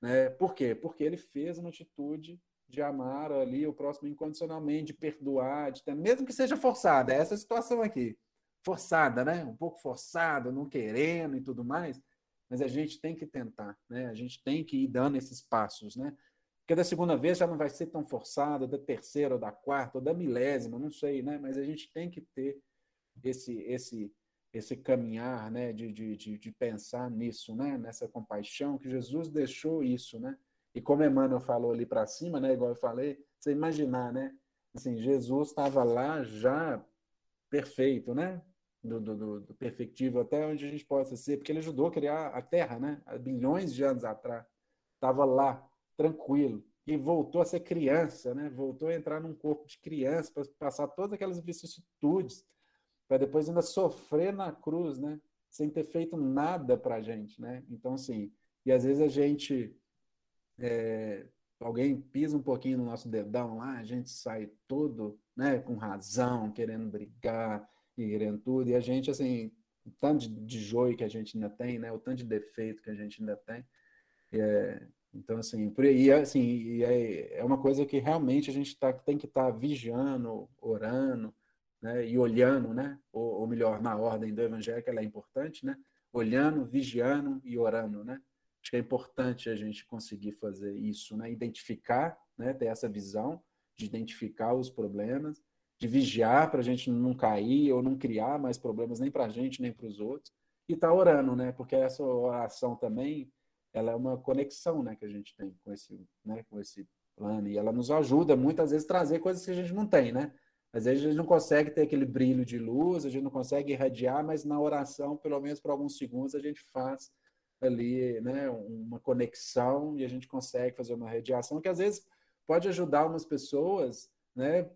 Né? Por quê? Porque ele fez uma atitude de amar ali o próximo incondicionalmente, de perdoar, de ter, mesmo que seja forçada, é essa situação aqui, forçada, né? Um pouco forçada, não querendo e tudo mais, mas a gente tem que tentar, né? A gente tem que ir dando esses passos, né? Porque da segunda vez já não vai ser tão forçada, da terceira, ou da quarta, ou da milésima, não sei, né? Mas a gente tem que ter esse esse esse caminhar, né? De, de, de, de pensar nisso, né? Nessa compaixão que Jesus deixou isso, né? E como Emmanuel falou ali para cima, né, igual eu falei, você imaginar, né? Assim, Jesus estava lá já perfeito, né? Do, do, do, perfectivo até onde a gente possa ser, porque ele ajudou a criar a Terra, né? Há bilhões de anos atrás. Estava lá, tranquilo. E voltou a ser criança, né? Voltou a entrar num corpo de criança para passar todas aquelas vicissitudes, para depois ainda sofrer na cruz, né? Sem ter feito nada para a gente, né? Então, assim, e às vezes a gente é, alguém pisa um pouquinho no nosso dedão lá, a gente sai todo né, com razão, querendo brigar e querendo tudo, e a gente, assim, o tanto de, joio que a gente ainda tem, né, o tanto de defeito que a gente ainda tem, é, então, assim, por aí, assim, é, é uma coisa que realmente a gente tá, tem que estar tá vigiando, orando, né, e olhando, né, ou, ou melhor, na ordem do evangelho, que ela é importante, né, olhando, vigiando e orando, né, Acho que é importante a gente conseguir fazer isso, né? Identificar, né? Ter essa visão de identificar os problemas, de vigiar para a gente não cair ou não criar mais problemas nem para a gente nem para os outros e tá orando, né? Porque essa oração também ela é uma conexão, né? Que a gente tem com esse, né? Com esse plano e ela nos ajuda muitas vezes a trazer coisas que a gente não tem, né? Às vezes a gente não consegue ter aquele brilho de luz, a gente não consegue irradiar, mas na oração, pelo menos por alguns segundos, a gente faz ali né, uma conexão e a gente consegue fazer uma radiação que às vezes pode ajudar umas pessoas né,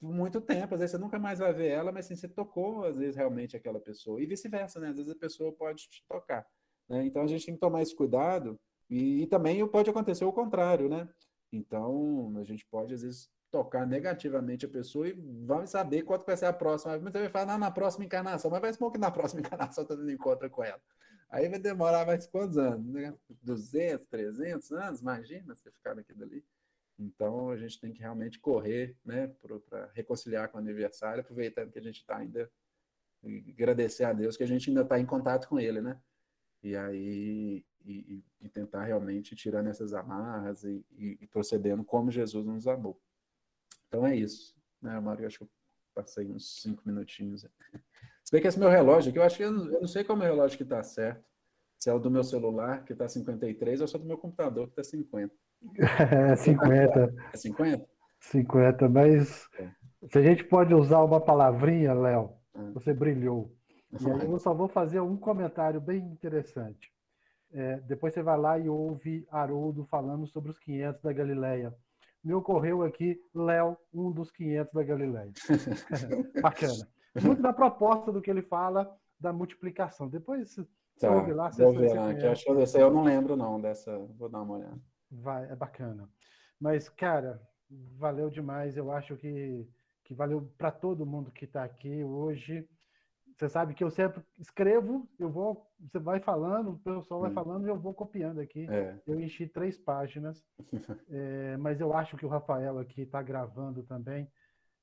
por muito tempo. Às vezes você nunca mais vai ver ela, mas assim, você tocou, às vezes, realmente aquela pessoa. E vice-versa, né? Às vezes a pessoa pode te tocar. Né? Então a gente tem que tomar esse cuidado e, e também pode acontecer o contrário, né? Então a gente pode, às vezes, tocar negativamente a pessoa e vamos saber quanto vai ser a próxima. Mas você vai falar, na próxima encarnação, mas vai ser que na próxima encarnação você encontra com ela. Aí vai demorar mais quantos anos? Né? 200, 300 anos? Imagina você ficar naquilo ali. Então, a gente tem que realmente correr né, para reconciliar com o aniversário, aproveitando que a gente está ainda. agradecer a Deus que a gente ainda está em contato com Ele, né? E aí. E, e tentar realmente tirar essas amarras e, e, e, procedendo como Jesus nos amou. Então é isso. Né, Mário? Acho que eu passei uns cinco minutinhos. Se bem que esse meu relógio aqui, eu acho que eu não, eu não sei qual é o meu relógio que está certo. Se é o do meu celular, que está 53, ou se é do meu computador, que está 50. É 50. É 50? 50, mas é. se a gente pode usar uma palavrinha, Léo, é. você brilhou. E aí eu só vou fazer um comentário bem interessante. É, depois você vai lá e ouve Haroldo falando sobre os 500 da Galileia. Me ocorreu aqui, Léo, um dos 500 da Galileia. Bacana muito da proposta do que ele fala da multiplicação. Depois tá, ouve lá. Vou ver acho que eu, eu não lembro não dessa, vou dar uma olhada. Vai, é bacana. Mas, cara, valeu demais. Eu acho que, que valeu para todo mundo que está aqui hoje. Você sabe que eu sempre escrevo, eu vou, você vai falando, o pessoal vai hum. falando e eu vou copiando aqui. É. Eu enchi três páginas, é, mas eu acho que o Rafael aqui está gravando também.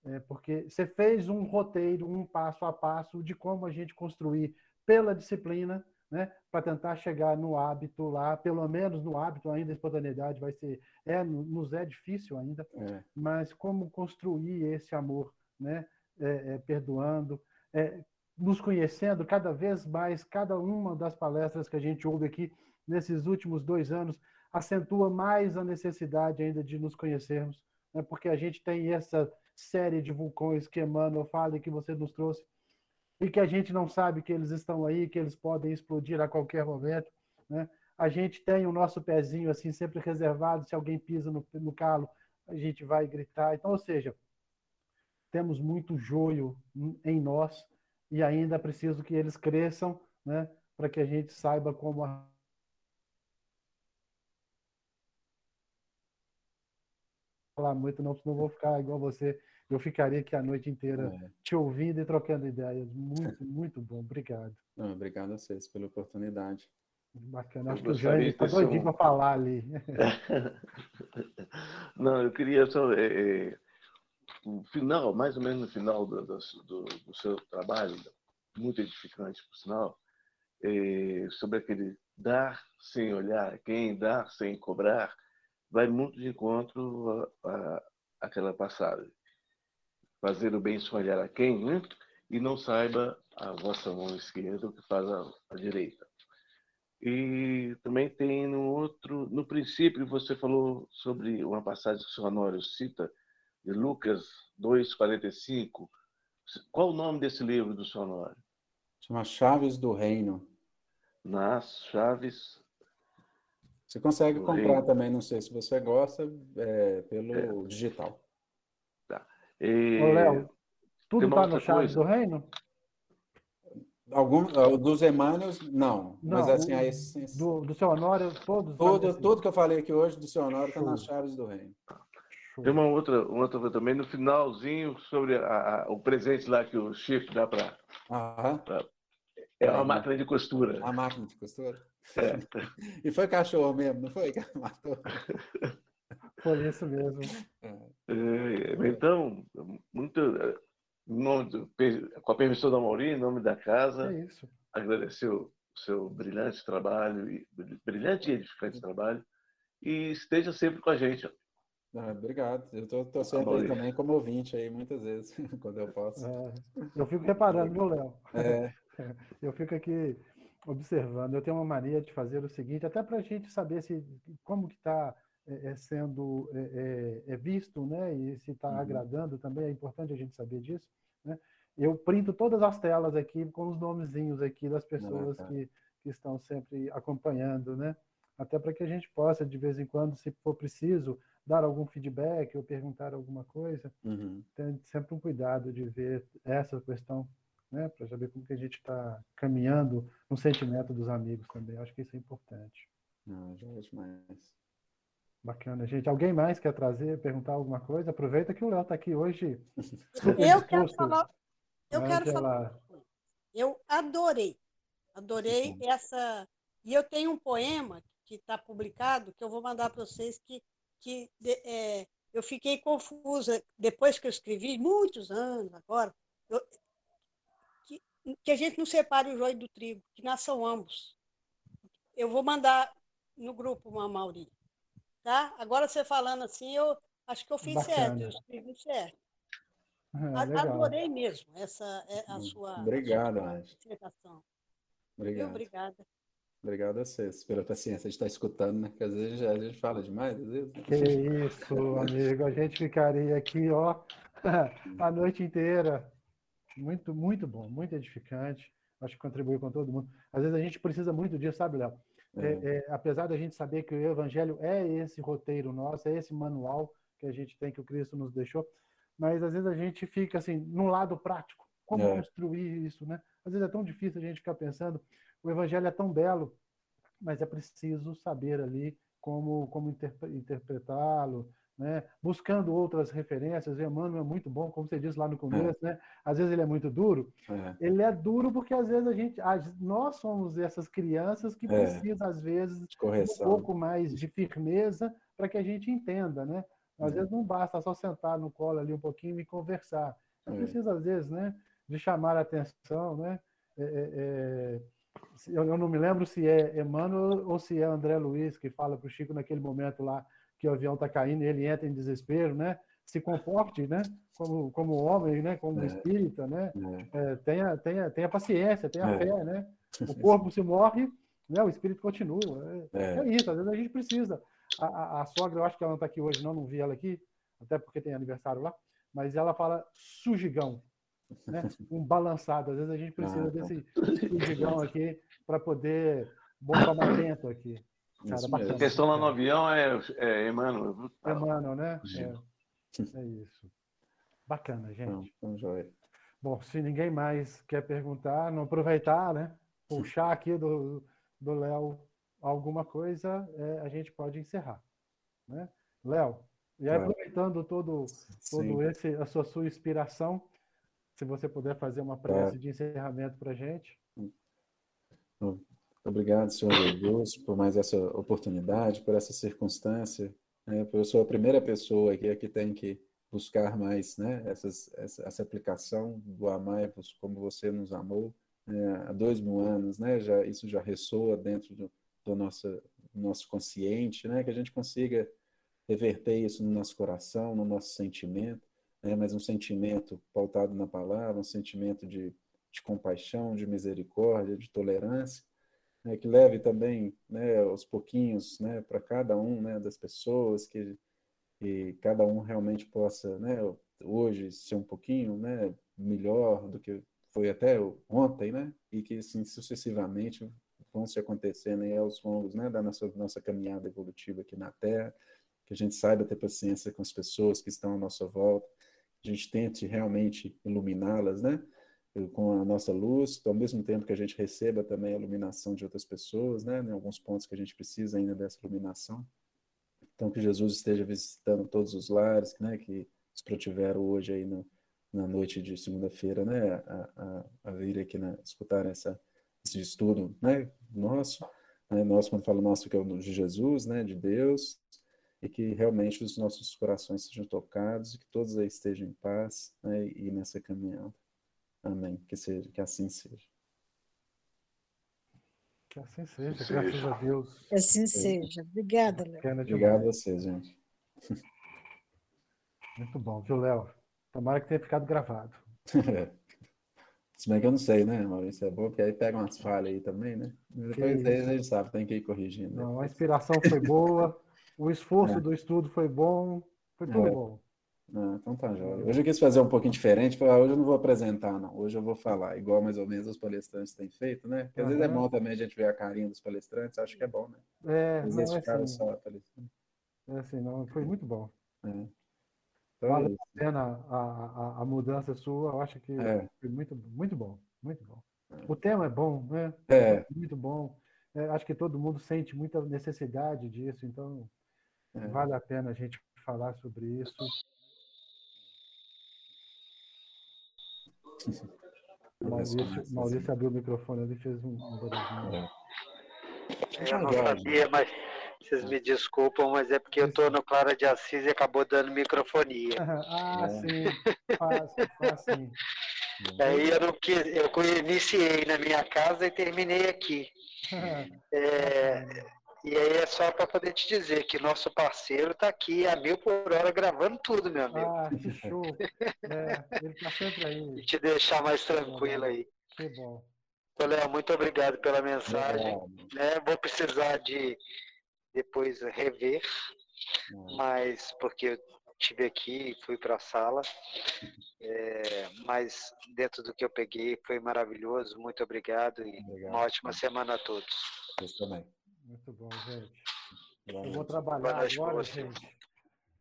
É, porque você fez um roteiro, um passo a passo de como a gente construir pela disciplina, né, para tentar chegar no hábito lá, pelo menos no hábito ainda a espontaneidade vai ser, é, nos é difícil ainda, é. mas como construir esse amor, né, é, é perdoando, é, nos conhecendo cada vez mais, cada uma das palestras que a gente ouve aqui nesses últimos dois anos acentua mais a necessidade ainda de nos conhecermos, né, porque a gente tem essa série de vulcões que Emmanuel fala e que você nos trouxe, e que a gente não sabe que eles estão aí, que eles podem explodir a qualquer momento. Né? A gente tem o nosso pezinho assim sempre reservado, se alguém pisa no, no calo, a gente vai gritar. Então, ou seja, temos muito joio em nós e ainda preciso que eles cresçam, né, para que a gente saiba como falar muito, não, senão vou ficar igual você. Eu ficaria aqui a noite inteira é. te ouvindo e trocando ideias. Muito, muito bom. Obrigado. Não, obrigado a vocês pela oportunidade. Bacana. Acho que o Jair está doidinho um... para falar ali. Não, eu queria só. É, é, o final, mais ou menos no final do, do, do seu trabalho, muito edificante, por sinal, é, sobre aquele dar sem olhar quem, dar sem cobrar, vai muito de encontro a, a, aquela passagem. Fazer o bem sem olhar a quem, né? e não saiba a vossa mão esquerda o que faz a, a direita. E também tem no outro, no princípio você falou sobre uma passagem que o senhor Honório cita, de Lucas 2,45. Qual o nome desse livro do senhor Honório? Chama Chaves do Reino. Nas Chaves. Você consegue comprar reino. também, não sei se você gosta, é, pelo é. digital. E... Ô, Léo, tudo está no Chaves do Reino? Algum, dos Emmanuel, não. não. Mas assim, a essência. Do, do seu Honório, todos. Tudo, tudo que eu falei aqui hoje do seu Honório está nas chaves do reino. Tem uma outra, uma outra também no finalzinho sobre a, a, o presente lá que o Chico dá para. É uma é, máquina de costura. A máquina de costura? É. e foi cachorro mesmo, não foi? Matou. Foi isso mesmo. É, então, muito do, com a permissão da Mauri, em nome da casa, é agradecer o seu brilhante trabalho, brilhante e edificante trabalho, e esteja sempre com a gente. Ah, obrigado. Eu estou sempre também como ouvinte aí, muitas vezes, quando eu posso. É, eu fico reparando, viu, Léo? É. Eu fico aqui observando. Eu tenho uma mania de fazer o seguinte, até para a gente saber se como que está é, é, sendo é, é, é, visto, né? E se está uhum. agradando também, é importante a gente saber disso. Né? Eu printo todas as telas aqui com os nomezinhos aqui das pessoas que, que estão sempre acompanhando, né? Até para que a gente possa, de vez em quando, se for preciso, dar algum feedback ou perguntar alguma coisa. Uhum. Tem sempre um cuidado de ver essa questão, né? Para saber como que a gente está caminhando no sentimento dos amigos também. Acho que isso é importante. Não, já é demais. Bacana, gente. Alguém mais quer trazer, perguntar alguma coisa? Aproveita que o Léo está aqui hoje. eu quero falar. Eu quero falar. Eu adorei, adorei essa. E eu tenho um poema que está publicado que eu vou mandar para vocês que que é, eu fiquei confusa depois que eu escrevi muitos anos agora. Eu, que, que a gente não separe o joio do trigo, que nasçam ambos. Eu vou mandar no grupo, Mauri. Tá? Agora você falando assim, eu acho que eu fiz Bacana. certo, eu escrevi certo. É, Adorei mesmo essa é, a hum, sua, Obrigado, a sua Obrigado. Obrigada. Obrigado a vocês pela paciência de estar escutando, né? Porque às vezes a gente fala demais, às vezes. Né? Que isso, amigo. A gente ficaria aqui, ó, a noite inteira. Muito, muito bom, muito edificante. Acho que contribuiu com todo mundo. Às vezes a gente precisa muito disso, sabe, Léo? É, é, apesar da gente saber que o Evangelho é esse roteiro nosso, é esse manual que a gente tem, que o Cristo nos deixou, mas às vezes a gente fica assim, no lado prático, como é. construir isso, né? Às vezes é tão difícil a gente ficar pensando, o Evangelho é tão belo, mas é preciso saber ali como, como interpretá-lo, né? buscando outras referências. O Emmanuel é muito bom, como você disse lá no começo, é. né? às vezes ele é muito duro. É. Ele é duro porque às vezes a gente, nós somos essas crianças que é. precisam às vezes um pouco mais de firmeza para que a gente entenda, né? Às é. vezes não basta só sentar no colo ali um pouquinho e conversar. É, é. preciso às vezes, né, de chamar a atenção, né? Eu não me lembro se é Emmanuel ou se é André Luiz que fala para o Chico naquele momento lá que o avião está caindo e ele entra em desespero, né? Se comporte, né? Como, como homem, né? Como é. espírita, né? É. É, tenha, tenha, tenha paciência, tenha é. fé, né? O corpo se morre, né? O espírito continua. É, é. é, isso. Às vezes a gente precisa. A, a, a, sogra, eu acho que ela não está aqui hoje, não, não vi ela aqui, até porque tem aniversário lá. Mas ela fala sujigão, né? Um balançado. Às vezes a gente precisa ah, desse sujigão aqui para poder botar mais dentro aqui. Cara, a questão lá no avião é, é Emmanuel. Emmanuel, né? É, é isso. Bacana, gente. Vamos ver. Bom, se ninguém mais quer perguntar, não aproveitar, né? Puxar aqui do Léo alguma coisa, é, a gente pode encerrar. Né? Léo, e aproveitando todo, todo esse, a sua, sua inspiração, se você puder fazer uma prece é. de encerramento para a gente. Obrigado, senhor Jesus, por mais essa oportunidade, por essa circunstância Né? Eu sou a primeira pessoa aqui que tem que buscar mais né, essas, essa, essa aplicação do amar-vos como você nos amou né, há dois mil anos, né, já, isso já ressoa dentro do, do nosso, nosso consciente, né, que a gente consiga reverter isso no nosso coração, no nosso sentimento, né, mas um sentimento pautado na palavra, um sentimento de, de compaixão, de misericórdia, de tolerância, né, que leve também né, aos pouquinhos né, para cada um né, das pessoas que que cada um realmente possa, né, hoje ser um pouquinho, né, melhor do que foi até ontem, né, e que assim sucessivamente vão se acontecendo aos longos, né, da nossa nossa caminhada evolutiva aqui na Terra, que a gente saiba ter paciência com as pessoas que estão à nossa volta, a gente tente realmente iluminá-las, né, com a nossa luz, ao mesmo tempo que a gente receba também a iluminação de outras pessoas, né, em alguns pontos que a gente precisa ainda dessa iluminação. Então, que Jesus esteja visitando todos os lares, né, que tiveram hoje aí no, na noite de segunda-feira, né, a, a, a, vir aqui na, escutar essa, esse estudo, né, nosso, né, nós quando falo nosso que é o de Jesus, né, de Deus, e que realmente os nossos corações sejam tocados e que todos aí estejam em paz, né, e nessa caminhada. Amém. Que seja, que assim seja. Que assim seja, que graças seja. a Deus. Que assim seja. Obrigada, Léo. Obrigado a você, gente. Muito bom, viu, Léo? Tomara que tenha ficado gravado. Se bem que eu não sei, né, Maurício? É bom, porque aí pega umas falhas aí também, né? Depois aí a gente sabe, tem que ir corrigindo. Não, a inspiração foi boa, o esforço é. do estudo foi bom, foi tudo é. bom. Ah, então tá, jóia. Hoje eu quis fazer um pouquinho diferente, falar, hoje eu não vou apresentar, não. Hoje eu vou falar, igual mais ou menos os palestrantes têm feito, né? Porque às vezes é bom também a gente ver a carinha dos palestrantes, acho que é bom, né? É, às vezes é assim, só palestrante. É assim, não, foi muito bom. É. Então, vale é a pena a, a, a, mudança sua, eu acho que é. foi muito, muito bom, muito bom. É. O tema é bom, né? É. Muito bom. É, acho que todo mundo sente muita necessidade disso, então vale a pena a gente falar sobre isso. Maurício, Maurício abriu o microfone ali e fez um, barulhinho. É. Eu não sabia, mas vocês me desculpam, mas é porque eu estou no Clara de Assis e acabou dando microfonia. Ah, é. sim, fácil, fácil. Aí eu, não quis, eu iniciei na minha casa e terminei aqui. É, e aí é só para poder te dizer que nosso parceiro está aqui a mil por hora gravando tudo, meu amigo. Ah, que show. É, ele está sempre aí. E te deixar mais tranquilo aí. Que bom. Léo, muito obrigado pela mensagem. Né? Vou precisar de depois rever, hum. mas porque eu estive aqui e fui para a sala, é, mas dentro do que eu peguei foi maravilhoso. Muito obrigado e obrigado. uma ótima semana a todos. Você também. Muito bom, gente. Eu vou trabalhar agora, gente.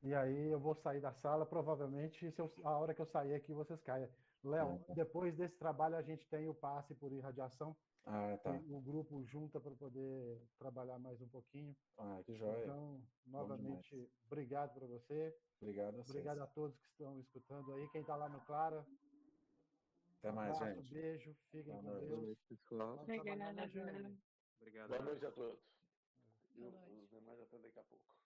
E aí eu vou sair da sala. Provavelmente, se eu, a hora que eu sair aqui, vocês caem. Léo, ah, depois desse trabalho, a gente tem o passe por irradiação. Ah, tá. O grupo junta para poder trabalhar mais um pouquinho. Ah, que joia. Então, novamente, obrigado para você. Obrigado a Obrigado a todos que estão escutando aí. Quem está lá no Clara. Até mais, um gente. Um beijo. Fiquem Boa com Deus. Obrigado. Boa noite a todos. E os demais até daqui a pouco.